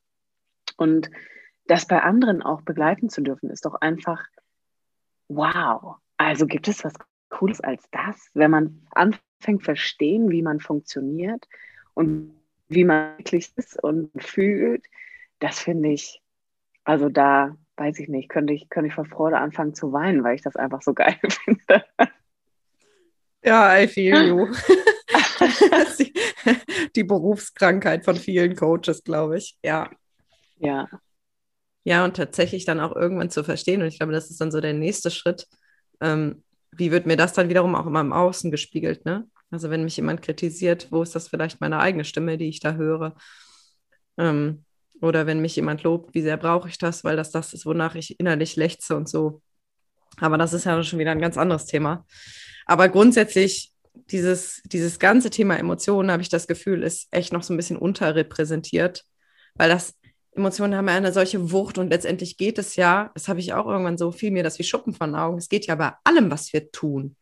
Und das bei anderen auch begleiten zu dürfen, ist doch einfach wow. Also gibt es was Cooles als das, wenn man anfängt verstehen, wie man funktioniert und wie man wirklich ist und fühlt. Das finde ich, also da weiß ich nicht, könnte ich, könnte ich vor Freude anfangen zu weinen, weil ich das einfach so geil finde. Ja, I feel you. die Berufskrankheit von vielen Coaches, glaube ich. Ja. Ja. Ja, und tatsächlich dann auch irgendwann zu verstehen. Und ich glaube, das ist dann so der nächste Schritt. Ähm, wie wird mir das dann wiederum auch immer im Außen gespiegelt? Ne? Also, wenn mich jemand kritisiert, wo ist das vielleicht meine eigene Stimme, die ich da höre? Ähm, oder wenn mich jemand lobt, wie sehr brauche ich das, weil das das ist, wonach ich innerlich lechze und so. Aber das ist ja schon wieder ein ganz anderes Thema. Aber grundsätzlich, dieses, dieses ganze Thema Emotionen, habe ich das Gefühl, ist echt noch so ein bisschen unterrepräsentiert, weil das Emotionen haben ja eine solche Wucht und letztendlich geht es ja, das habe ich auch irgendwann so, fiel mir das wie Schuppen von Augen, es geht ja bei allem, was wir tun,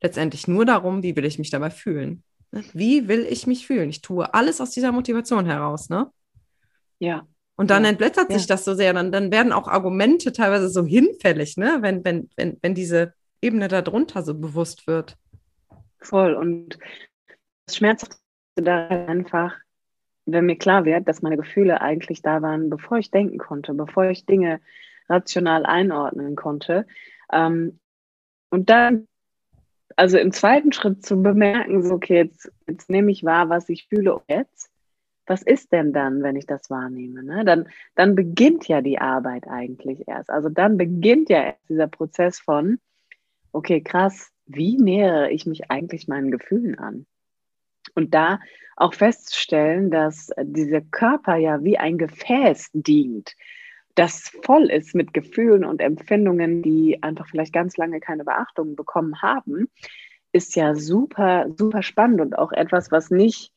letztendlich nur darum, wie will ich mich dabei fühlen. Ne? Wie will ich mich fühlen? Ich tue alles aus dieser Motivation heraus, ne? Ja. Und dann ja. entblättert sich ja. das so sehr, dann, dann werden auch Argumente teilweise so hinfällig, ne? wenn, wenn, wenn, wenn diese Ebene darunter so bewusst wird. Voll. Und das Schmerzhafte da einfach, wenn mir klar wird, dass meine Gefühle eigentlich da waren, bevor ich denken konnte, bevor ich Dinge rational einordnen konnte. Ähm, und dann, also im zweiten Schritt zu bemerken, so, okay, jetzt, jetzt nehme ich wahr, was ich fühle jetzt. Was ist denn dann, wenn ich das wahrnehme? Ne? Dann, dann beginnt ja die Arbeit eigentlich erst. Also dann beginnt ja erst dieser Prozess von, okay, krass, wie nähere ich mich eigentlich meinen Gefühlen an? Und da auch feststellen, dass dieser Körper ja wie ein Gefäß dient, das voll ist mit Gefühlen und Empfindungen, die einfach vielleicht ganz lange keine Beachtung bekommen haben, ist ja super, super spannend und auch etwas, was nicht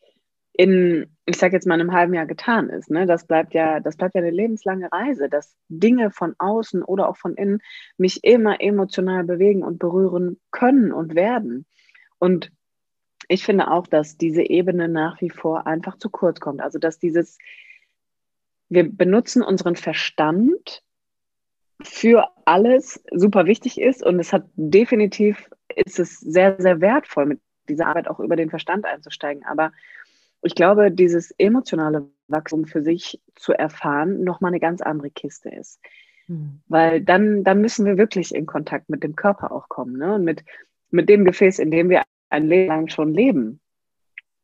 in, ich sage jetzt mal, einem halben Jahr getan ist. Ne? Das bleibt ja, das bleibt ja eine lebenslange Reise, dass Dinge von außen oder auch von innen mich immer emotional bewegen und berühren können und werden. Und ich finde auch, dass diese Ebene nach wie vor einfach zu kurz kommt. Also dass dieses, wir benutzen unseren Verstand für alles super wichtig ist und es hat definitiv, ist es sehr, sehr wertvoll, mit dieser Arbeit auch über den Verstand einzusteigen. Aber ich glaube, dieses emotionale Wachstum für sich zu erfahren, nochmal eine ganz andere Kiste ist. Mhm. Weil dann, dann müssen wir wirklich in Kontakt mit dem Körper auch kommen ne? und mit, mit dem Gefäß, in dem wir ein Leben lang schon leben.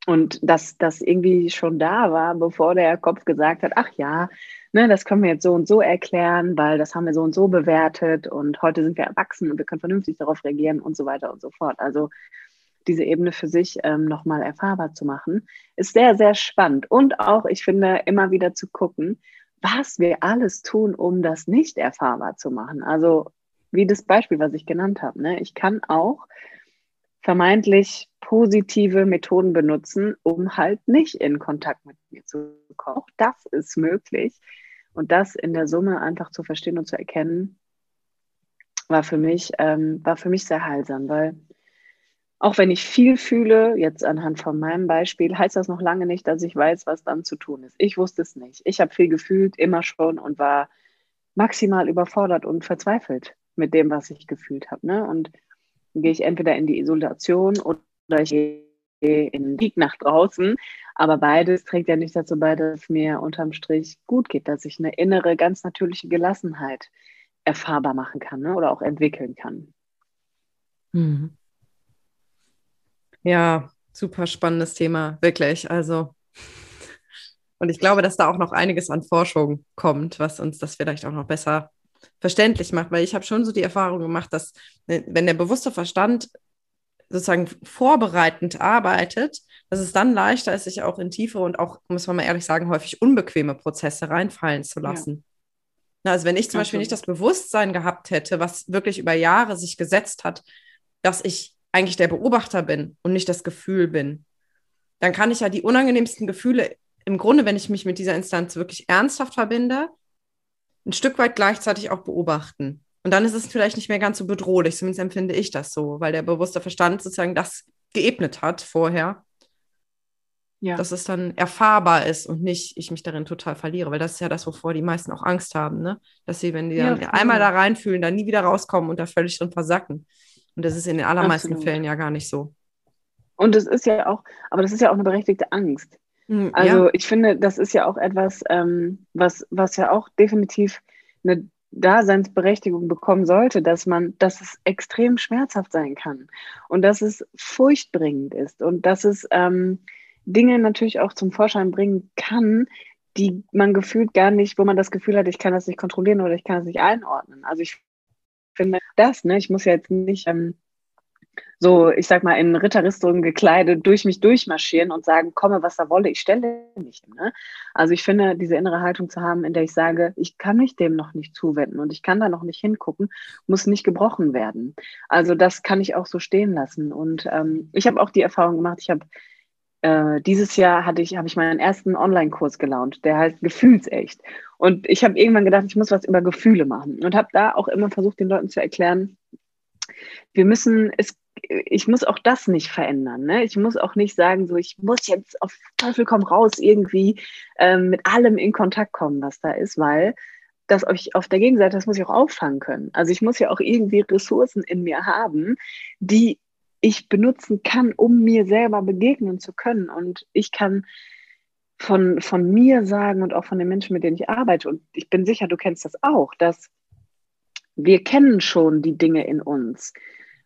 Und dass das irgendwie schon da war, bevor der Kopf gesagt hat, ach ja, ne, das können wir jetzt so und so erklären, weil das haben wir so und so bewertet und heute sind wir erwachsen und wir können vernünftig darauf reagieren und so weiter und so fort. Also diese Ebene für sich ähm, nochmal erfahrbar zu machen, ist sehr, sehr spannend. Und auch, ich finde, immer wieder zu gucken, was wir alles tun, um das nicht erfahrbar zu machen. Also wie das Beispiel, was ich genannt habe. Ne? Ich kann auch vermeintlich positive Methoden benutzen, um halt nicht in Kontakt mit mir zu kommen. Auch das ist möglich. Und das in der Summe einfach zu verstehen und zu erkennen, war für mich, ähm, war für mich sehr heilsam, weil auch wenn ich viel fühle, jetzt anhand von meinem Beispiel, heißt das noch lange nicht, dass ich weiß, was dann zu tun ist. Ich wusste es nicht. Ich habe viel gefühlt, immer schon und war maximal überfordert und verzweifelt mit dem, was ich gefühlt habe. Ne? Und gehe ich entweder in die Isolation oder ich gehe in den Krieg nach draußen. Aber beides trägt ja nicht dazu bei, dass es mir unterm Strich gut geht, dass ich eine innere, ganz natürliche Gelassenheit erfahrbar machen kann ne? oder auch entwickeln kann. Mhm. Ja, super spannendes Thema, wirklich. Also, und ich glaube, dass da auch noch einiges an Forschung kommt, was uns das vielleicht auch noch besser verständlich macht, weil ich habe schon so die Erfahrung gemacht, dass äh, wenn der bewusste Verstand sozusagen vorbereitend arbeitet, dass es dann leichter ist, sich auch in tiefere und auch, muss man mal ehrlich sagen, häufig unbequeme Prozesse reinfallen zu lassen. Ja. Also wenn ich zum Beispiel nicht das Bewusstsein gehabt hätte, was wirklich über Jahre sich gesetzt hat, dass ich eigentlich der Beobachter bin und nicht das Gefühl bin, dann kann ich ja die unangenehmsten Gefühle im Grunde, wenn ich mich mit dieser Instanz wirklich ernsthaft verbinde, ein Stück weit gleichzeitig auch beobachten. Und dann ist es vielleicht nicht mehr ganz so bedrohlich, zumindest empfinde ich das so, weil der bewusste Verstand sozusagen das geebnet hat vorher. Ja. Dass es dann erfahrbar ist und nicht ich mich darin total verliere, weil das ist ja das, wovor die meisten auch Angst haben, ne? Dass sie, wenn die ja, dann einmal da reinfühlen, dann nie wieder rauskommen und da völlig drin versacken. Und das ist in den allermeisten Absolut. Fällen ja gar nicht so. Und das ist ja auch, aber das ist ja auch eine berechtigte Angst. Hm, also ja. ich finde, das ist ja auch etwas, ähm, was, was ja auch definitiv eine Daseinsberechtigung bekommen sollte, dass man, dass es extrem schmerzhaft sein kann und dass es furchtbringend ist und dass es ähm, Dinge natürlich auch zum Vorschein bringen kann, die man gefühlt gar nicht, wo man das Gefühl hat, ich kann das nicht kontrollieren oder ich kann das nicht einordnen. Also ich finde das, ne, ich muss ja jetzt nicht ähm, so, ich sag mal, in Ritterrüstung gekleidet durch mich durchmarschieren und sagen, komme, was da wolle, ich stelle mich. Ne? Also ich finde, diese innere Haltung zu haben, in der ich sage, ich kann mich dem noch nicht zuwenden und ich kann da noch nicht hingucken, muss nicht gebrochen werden. Also das kann ich auch so stehen lassen. Und ähm, ich habe auch die Erfahrung gemacht, ich habe äh, dieses Jahr hatte ich, habe ich meinen ersten Online-Kurs gelauncht, der heißt Gefühlsecht. Und ich habe irgendwann gedacht, ich muss was über Gefühle machen und habe da auch immer versucht, den Leuten zu erklären, wir müssen, es ich muss auch das nicht verändern. Ne? Ich muss auch nicht sagen, so ich muss jetzt auf Teufel komm raus irgendwie ähm, mit allem in Kontakt kommen, was da ist, weil das euch auf der Gegenseite, das muss ich auch auffangen können. Also ich muss ja auch irgendwie Ressourcen in mir haben, die ich benutzen kann, um mir selber begegnen zu können. Und ich kann von, von mir sagen und auch von den Menschen, mit denen ich arbeite, und ich bin sicher, du kennst das auch, dass wir kennen schon die Dinge in uns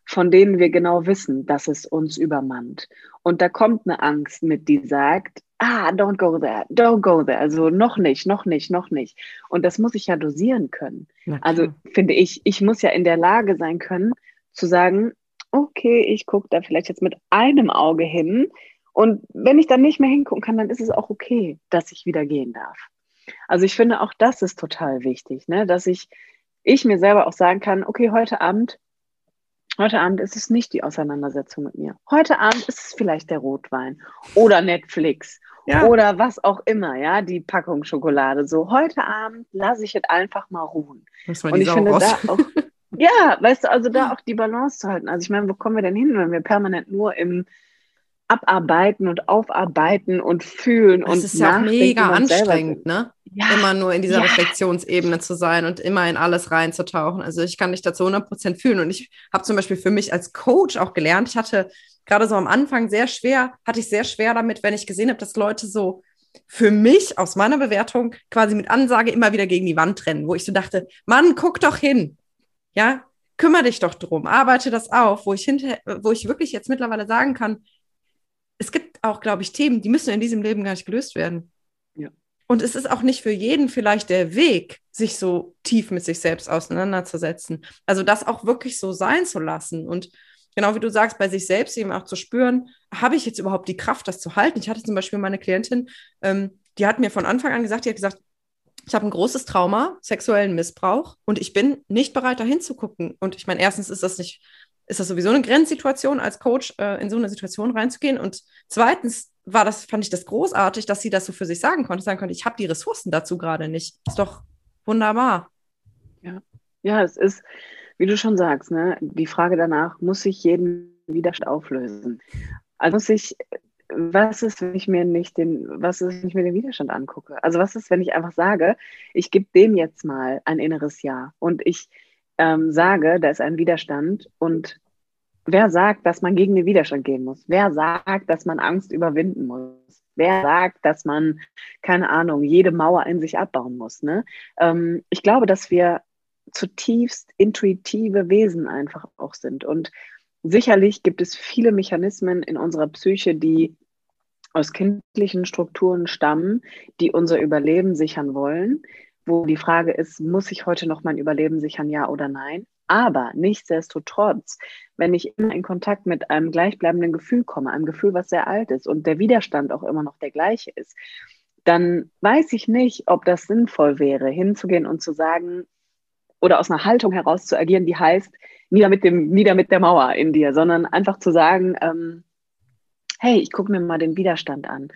von denen wir genau wissen, dass es uns übermannt. Und da kommt eine Angst mit, die sagt, ah, don't go there, don't go there. Also noch nicht, noch nicht, noch nicht. Und das muss ich ja dosieren können. Also finde ich, ich muss ja in der Lage sein können, zu sagen, okay, ich gucke da vielleicht jetzt mit einem Auge hin. Und wenn ich dann nicht mehr hingucken kann, dann ist es auch okay, dass ich wieder gehen darf. Also ich finde, auch das ist total wichtig, ne? dass ich, ich mir selber auch sagen kann, okay, heute Abend Heute Abend ist es nicht die Auseinandersetzung mit mir. Heute Abend ist es vielleicht der Rotwein oder Netflix ja. oder was auch immer, ja, die Packung Schokolade. So, heute Abend lasse ich es einfach mal ruhen. Und ich finde raus. da auch, ja, weißt du, also da auch die Balance zu halten. Also ich meine, wo kommen wir denn hin, wenn wir permanent nur im Abarbeiten und Aufarbeiten und fühlen das und ist ja auch mega anstrengend, ne? Ja. Immer nur in dieser ja. Reflexionsebene zu sein und immer in alles reinzutauchen. Also ich kann dich dazu 100% fühlen und ich habe zum Beispiel für mich als Coach auch gelernt, ich hatte gerade so am Anfang sehr schwer, hatte ich sehr schwer damit, wenn ich gesehen habe, dass Leute so für mich aus meiner Bewertung quasi mit Ansage immer wieder gegen die Wand rennen, wo ich so dachte, Mann, guck doch hin. Ja, kümmere dich doch drum, arbeite das auf, wo ich hinter, wo ich wirklich jetzt mittlerweile sagen kann, es gibt auch, glaube ich, Themen, die müssen in diesem Leben gar nicht gelöst werden. Ja. Und es ist auch nicht für jeden vielleicht der Weg, sich so tief mit sich selbst auseinanderzusetzen. Also das auch wirklich so sein zu lassen und genau wie du sagst, bei sich selbst eben auch zu spüren, habe ich jetzt überhaupt die Kraft, das zu halten? Ich hatte zum Beispiel meine Klientin, ähm, die hat mir von Anfang an gesagt, die hat gesagt, ich habe ein großes Trauma, sexuellen Missbrauch und ich bin nicht bereit, da hinzugucken. Und ich meine, erstens ist das nicht ist das sowieso eine Grenzsituation, als Coach äh, in so eine Situation reinzugehen. Und zweitens war das, fand ich das großartig, dass sie das so für sich sagen konnte, sagen konnte, ich habe die Ressourcen dazu gerade nicht. Ist doch wunderbar. Ja. ja, es ist, wie du schon sagst, ne, die Frage danach, muss ich jeden Widerstand auflösen? Also muss ich, was ist, wenn ich mir nicht den, was ist, wenn ich mir den Widerstand angucke? Also was ist, wenn ich einfach sage, ich gebe dem jetzt mal ein inneres Ja und ich ähm, sage, da ist ein Widerstand und wer sagt, dass man gegen den Widerstand gehen muss? Wer sagt, dass man Angst überwinden muss? Wer sagt, dass man, keine Ahnung, jede Mauer in sich abbauen muss? Ne? Ähm, ich glaube, dass wir zutiefst intuitive Wesen einfach auch sind. Und sicherlich gibt es viele Mechanismen in unserer Psyche, die aus kindlichen Strukturen stammen, die unser Überleben sichern wollen wo die Frage ist, muss ich heute noch mein Überleben sichern, ja oder nein? Aber nichtsdestotrotz, wenn ich immer in Kontakt mit einem gleichbleibenden Gefühl komme, einem Gefühl, was sehr alt ist und der Widerstand auch immer noch der gleiche ist, dann weiß ich nicht, ob das sinnvoll wäre, hinzugehen und zu sagen oder aus einer Haltung heraus zu agieren, die heißt, nieder mit, dem, nieder mit der Mauer in dir, sondern einfach zu sagen, ähm, hey, ich gucke mir mal den Widerstand an.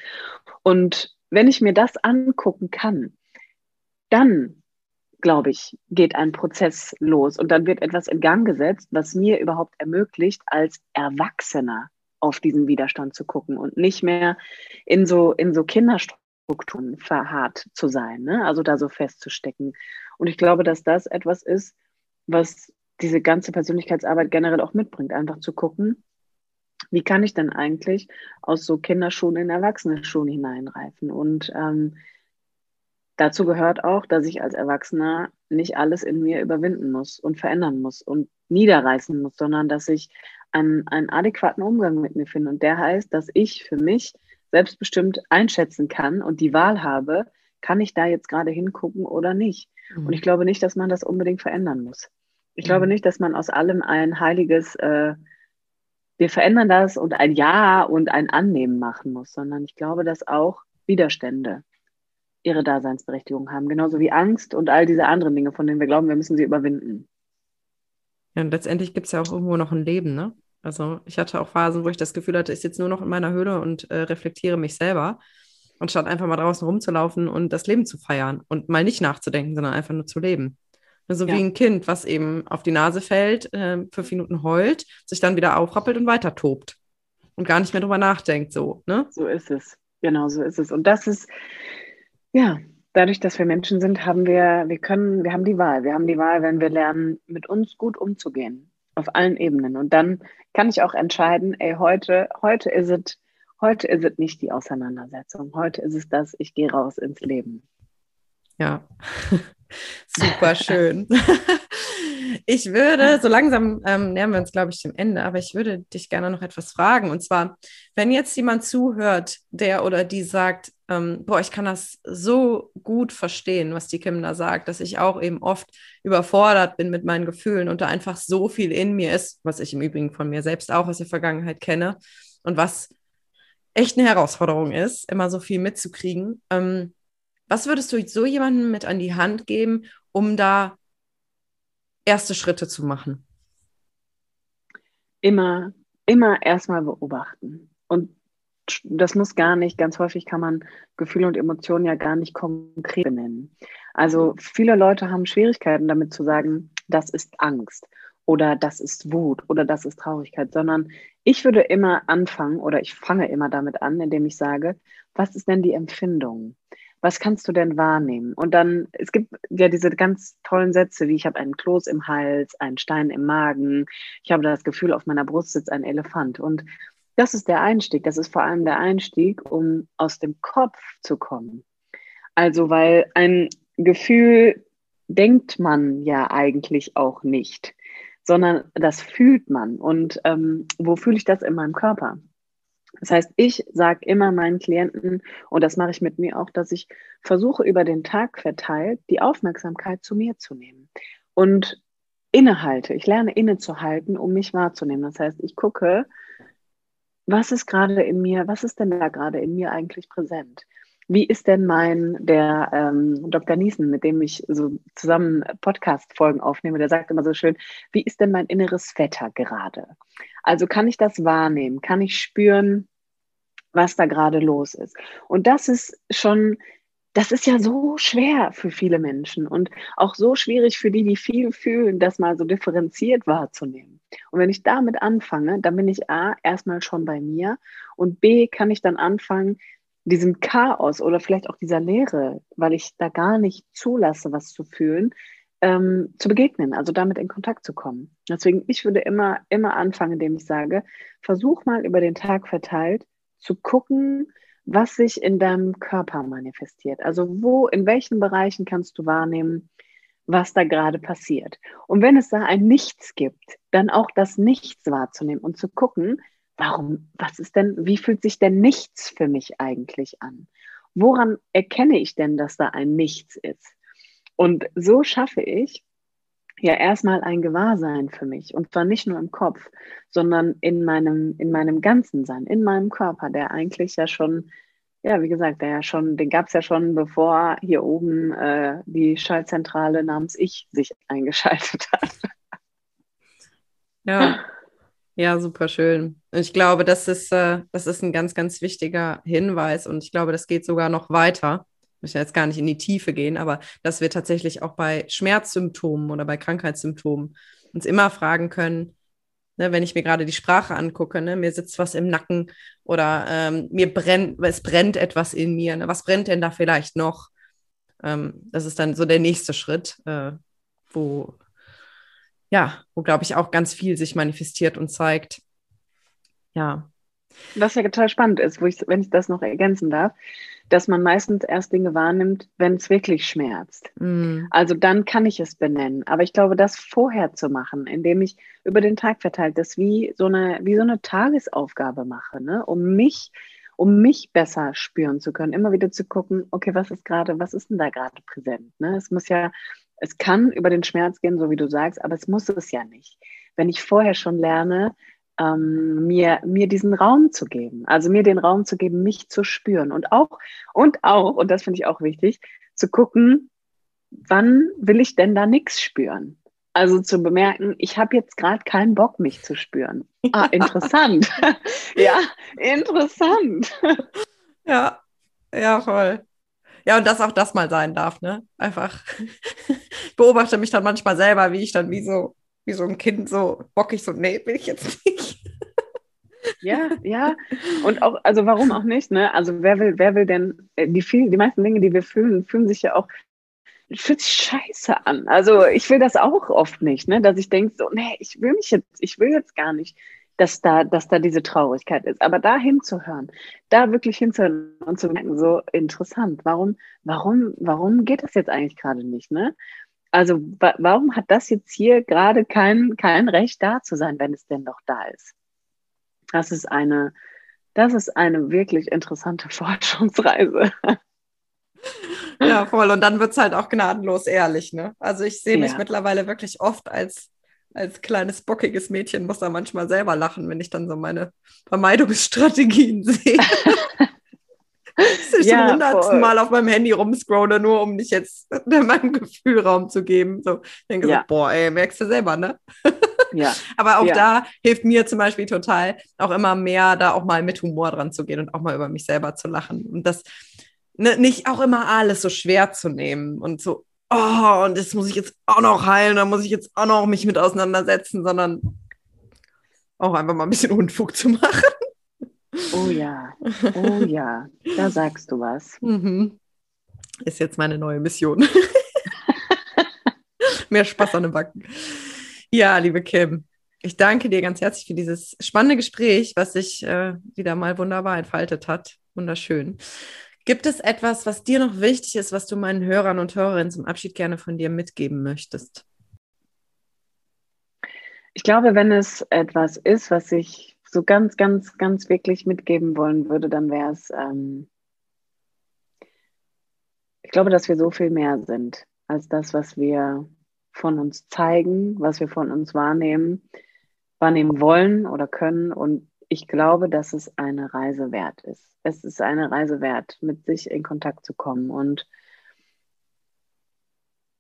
Und wenn ich mir das angucken kann, dann, glaube ich, geht ein Prozess los und dann wird etwas in Gang gesetzt, was mir überhaupt ermöglicht, als Erwachsener auf diesen Widerstand zu gucken und nicht mehr in so, in so Kinderstrukturen verharrt zu sein, ne? also da so festzustecken. Und ich glaube, dass das etwas ist, was diese ganze Persönlichkeitsarbeit generell auch mitbringt, einfach zu gucken, wie kann ich denn eigentlich aus so Kinderschuhen in Erwachsene-Schuhen hineinreifen? Und ähm, dazu gehört auch, dass ich als Erwachsener nicht alles in mir überwinden muss und verändern muss und niederreißen muss, sondern dass ich einen, einen adäquaten Umgang mit mir finde. Und der heißt, dass ich für mich selbstbestimmt einschätzen kann und die Wahl habe, kann ich da jetzt gerade hingucken oder nicht. Mhm. Und ich glaube nicht, dass man das unbedingt verändern muss. Ich mhm. glaube nicht, dass man aus allem ein heiliges, äh, wir verändern das und ein Ja und ein Annehmen machen muss, sondern ich glaube, dass auch Widerstände ihre Daseinsberechtigung haben, genauso wie Angst und all diese anderen Dinge, von denen wir glauben, wir müssen sie überwinden. Ja, und letztendlich gibt es ja auch irgendwo noch ein Leben, ne? Also ich hatte auch Phasen, wo ich das Gefühl hatte, ich sitze nur noch in meiner Höhle und äh, reflektiere mich selber, anstatt einfach mal draußen rumzulaufen und das Leben zu feiern und mal nicht nachzudenken, sondern einfach nur zu leben. So ja. wie ein Kind, was eben auf die Nase fällt, äh, fünf Minuten heult, sich dann wieder aufrappelt und weiter tobt und gar nicht mehr drüber nachdenkt. So, ne? so ist es. Genau, so ist es. Und das ist, ja, dadurch, dass wir Menschen sind, haben wir, wir können, wir haben die Wahl. Wir haben die Wahl, wenn wir lernen, mit uns gut umzugehen. Auf allen Ebenen. Und dann kann ich auch entscheiden, ey, heute, heute ist es, heute ist es nicht die Auseinandersetzung. Heute ist es das, ich gehe raus ins Leben. Ja, super schön. Ich würde, so langsam ähm, nähern wir uns, glaube ich, dem Ende, aber ich würde dich gerne noch etwas fragen. Und zwar, wenn jetzt jemand zuhört, der oder die sagt, ähm, boah, ich kann das so gut verstehen, was die Kim da sagt, dass ich auch eben oft überfordert bin mit meinen Gefühlen und da einfach so viel in mir ist, was ich im Übrigen von mir selbst auch aus der Vergangenheit kenne und was echt eine Herausforderung ist, immer so viel mitzukriegen. Ähm, was würdest du so jemandem mit an die Hand geben, um da erste Schritte zu machen? Immer, immer erstmal beobachten. Und das muss gar nicht, ganz häufig kann man Gefühle und Emotionen ja gar nicht konkret benennen. Also viele Leute haben Schwierigkeiten damit zu sagen, das ist Angst oder das ist Wut oder das ist Traurigkeit, sondern ich würde immer anfangen oder ich fange immer damit an, indem ich sage, was ist denn die Empfindung? was kannst du denn wahrnehmen? Und dann, es gibt ja diese ganz tollen Sätze, wie ich habe einen Kloß im Hals, einen Stein im Magen, ich habe das Gefühl, auf meiner Brust sitzt ein Elefant. Und das ist der Einstieg, das ist vor allem der Einstieg, um aus dem Kopf zu kommen. Also, weil ein Gefühl denkt man ja eigentlich auch nicht, sondern das fühlt man. Und ähm, wo fühle ich das in meinem Körper? Das heißt, ich sage immer meinen Klienten, und das mache ich mit mir auch, dass ich versuche, über den Tag verteilt die Aufmerksamkeit zu mir zu nehmen. Und innehalte. Ich lerne innezuhalten, um mich wahrzunehmen. Das heißt, ich gucke, was ist gerade in mir, was ist denn da gerade in mir eigentlich präsent? Wie ist denn mein, der ähm, Dr. Niesen, mit dem ich so zusammen Podcast-Folgen aufnehme, der sagt immer so schön, wie ist denn mein inneres Wetter gerade? Also kann ich das wahrnehmen? Kann ich spüren, was da gerade los ist? Und das ist schon, das ist ja so schwer für viele Menschen und auch so schwierig für die, die viel fühlen, das mal so differenziert wahrzunehmen. Und wenn ich damit anfange, dann bin ich A, erstmal schon bei mir und B, kann ich dann anfangen, diesem Chaos oder vielleicht auch dieser Leere, weil ich da gar nicht zulasse, was zu fühlen, ähm, zu begegnen, also damit in Kontakt zu kommen. Deswegen, ich würde immer, immer anfangen, indem ich sage, versuch mal über den Tag verteilt zu gucken, was sich in deinem Körper manifestiert. Also wo, in welchen Bereichen kannst du wahrnehmen, was da gerade passiert. Und wenn es da ein Nichts gibt, dann auch das Nichts wahrzunehmen und zu gucken, warum, was ist denn, wie fühlt sich denn nichts für mich eigentlich an? Woran erkenne ich denn, dass da ein Nichts ist? Und so schaffe ich ja erstmal ein Gewahrsein für mich. Und zwar nicht nur im Kopf, sondern in meinem, in meinem ganzen Sein, in meinem Körper, der eigentlich ja schon, ja, wie gesagt, der ja schon, den gab es ja schon, bevor hier oben äh, die Schaltzentrale namens Ich sich eingeschaltet hat. Ja. Ja, super schön. Ich glaube, das ist, äh, das ist ein ganz, ganz wichtiger Hinweis und ich glaube, das geht sogar noch weiter. Möchte jetzt gar nicht in die Tiefe gehen, aber dass wir tatsächlich auch bei Schmerzsymptomen oder bei Krankheitssymptomen uns immer fragen können, ne, wenn ich mir gerade die Sprache angucke, ne, mir sitzt was im Nacken oder ähm, mir brennt, es brennt etwas in mir. Ne, was brennt denn da vielleicht noch? Ähm, das ist dann so der nächste Schritt, äh, wo ja, wo, glaube ich, auch ganz viel sich manifestiert und zeigt. Ja. Was ja total spannend ist, wo ich, wenn ich das noch ergänzen darf, dass man meistens erst Dinge wahrnimmt, wenn es wirklich schmerzt. Mm. Also dann kann ich es benennen. Aber ich glaube, das vorher zu machen, indem ich über den Tag verteilt das wie so eine, wie so eine Tagesaufgabe mache, ne? um mich, um mich besser spüren zu können, immer wieder zu gucken, okay, was ist gerade, was ist denn da gerade präsent? Ne? Es muss ja es kann über den Schmerz gehen, so wie du sagst, aber es muss es ja nicht. Wenn ich vorher schon lerne, ähm, mir, mir diesen Raum zu geben, also mir den Raum zu geben, mich zu spüren und auch, und auch, und das finde ich auch wichtig, zu gucken, wann will ich denn da nichts spüren? Also zu bemerken, ich habe jetzt gerade keinen Bock, mich zu spüren. Ah, interessant. ja, interessant. Ja, ja, voll. Ja, und dass auch das mal sein darf, ne? Einfach. ich beobachte mich dann manchmal selber, wie ich dann wie so, wie so ein Kind so bockig so, nee, will ich jetzt nicht. Ja, ja. Und auch, also warum auch nicht, ne? Also wer will, wer will denn, äh, die viel, die meisten Dinge, die wir fühlen, fühlen sich ja auch fühlt sich scheiße an. Also ich will das auch oft nicht, ne? Dass ich denke so, nee, ich will mich jetzt, ich will jetzt gar nicht dass da, dass da diese Traurigkeit ist. Aber da hinzuhören, da wirklich hinzuhören und zu merken, so interessant, warum, warum, warum geht das jetzt eigentlich gerade nicht, ne? Also wa warum hat das jetzt hier gerade kein, kein Recht da zu sein, wenn es denn doch da ist? Das ist eine, das ist eine wirklich interessante Forschungsreise. Ja, voll. Und dann wird es halt auch gnadenlos ehrlich, ne? Also ich sehe mich ja. mittlerweile wirklich oft als als kleines bockiges Mädchen muss da manchmal selber lachen, wenn ich dann so meine Vermeidungsstrategien sehe. Dass ich ja, zum hundertsten Mal auf meinem Handy rumscrolle, nur um nicht jetzt meinem Gefühl Raum zu geben. So, ich denke ja. so, boah, ey, merkst du selber, ne? ja. Aber auch ja. da hilft mir zum Beispiel total, auch immer mehr da auch mal mit Humor dran zu gehen und auch mal über mich selber zu lachen. Und das ne, nicht auch immer alles so schwer zu nehmen und so oh, und das muss ich jetzt auch noch heilen, da muss ich jetzt auch noch mich mit auseinandersetzen, sondern auch einfach mal ein bisschen Unfug zu machen. Oh ja, oh ja, da sagst du was. Mhm. Ist jetzt meine neue Mission. Mehr Spaß an den Backen. Ja, liebe Kim, ich danke dir ganz herzlich für dieses spannende Gespräch, was sich äh, wieder mal wunderbar entfaltet hat. Wunderschön. Gibt es etwas, was dir noch wichtig ist, was du meinen Hörern und Hörerinnen zum Abschied gerne von dir mitgeben möchtest? Ich glaube, wenn es etwas ist, was ich so ganz, ganz, ganz wirklich mitgeben wollen würde, dann wäre es, ähm, ich glaube, dass wir so viel mehr sind als das, was wir von uns zeigen, was wir von uns wahrnehmen, wahrnehmen wollen oder können. Und ich glaube, dass es eine Reise wert ist es ist eine Reise wert, mit sich in Kontakt zu kommen. Und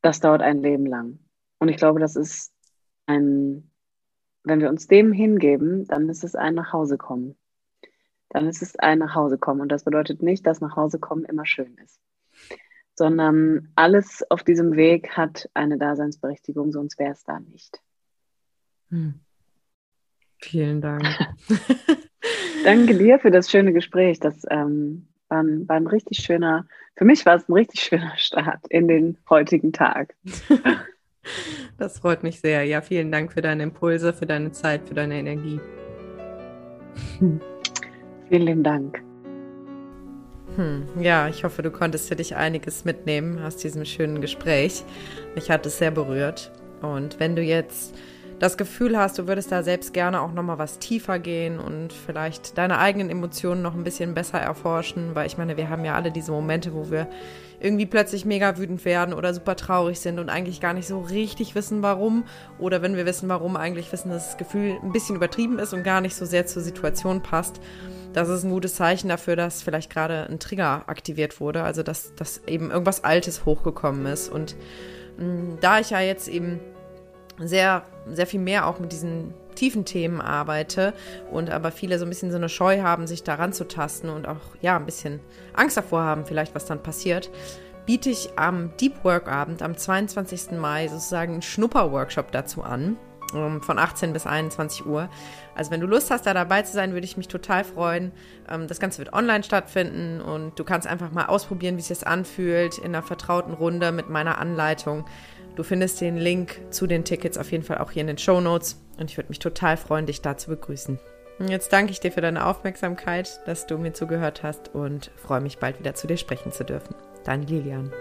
das dauert ein Leben lang. Und ich glaube, das ist ein, wenn wir uns dem hingeben, dann ist es ein Nachhausekommen. Dann ist es ein Nachhausekommen. Und das bedeutet nicht, dass Nachhausekommen immer schön ist, sondern alles auf diesem Weg hat eine Daseinsberechtigung, sonst wäre es da nicht. Hm. Vielen Dank. Danke dir für das schöne Gespräch. Das ähm, war, ein, war ein richtig schöner, für mich war es ein richtig schöner Start in den heutigen Tag. Das freut mich sehr. Ja, vielen Dank für deine Impulse, für deine Zeit, für deine Energie. Vielen Dank. Hm, ja, ich hoffe, du konntest für dich einiges mitnehmen aus diesem schönen Gespräch. Mich hat es sehr berührt. Und wenn du jetzt das Gefühl hast, du würdest da selbst gerne auch nochmal was tiefer gehen und vielleicht deine eigenen Emotionen noch ein bisschen besser erforschen, weil ich meine, wir haben ja alle diese Momente, wo wir irgendwie plötzlich mega wütend werden oder super traurig sind und eigentlich gar nicht so richtig wissen, warum. Oder wenn wir wissen, warum, eigentlich wissen, dass das Gefühl ein bisschen übertrieben ist und gar nicht so sehr zur Situation passt. Das ist ein gutes Zeichen dafür, dass vielleicht gerade ein Trigger aktiviert wurde, also dass, dass eben irgendwas Altes hochgekommen ist. Und mh, mm, da ich ja jetzt eben sehr, sehr viel mehr auch mit diesen tiefen Themen arbeite und aber viele so ein bisschen so eine Scheu haben, sich daran zu tasten und auch ja ein bisschen Angst davor haben, vielleicht was dann passiert, biete ich am Deep Work Abend am 22. Mai sozusagen einen Schnupper-Workshop dazu an ähm, von 18 bis 21 Uhr. Also wenn du Lust hast, da dabei zu sein, würde ich mich total freuen. Ähm, das Ganze wird online stattfinden und du kannst einfach mal ausprobieren, wie es sich anfühlt in einer vertrauten Runde mit meiner Anleitung. Du findest den Link zu den Tickets auf jeden Fall auch hier in den Show Notes und ich würde mich total freuen, dich da zu begrüßen. Jetzt danke ich dir für deine Aufmerksamkeit, dass du mir zugehört hast und freue mich bald wieder zu dir sprechen zu dürfen. Deine Lilian.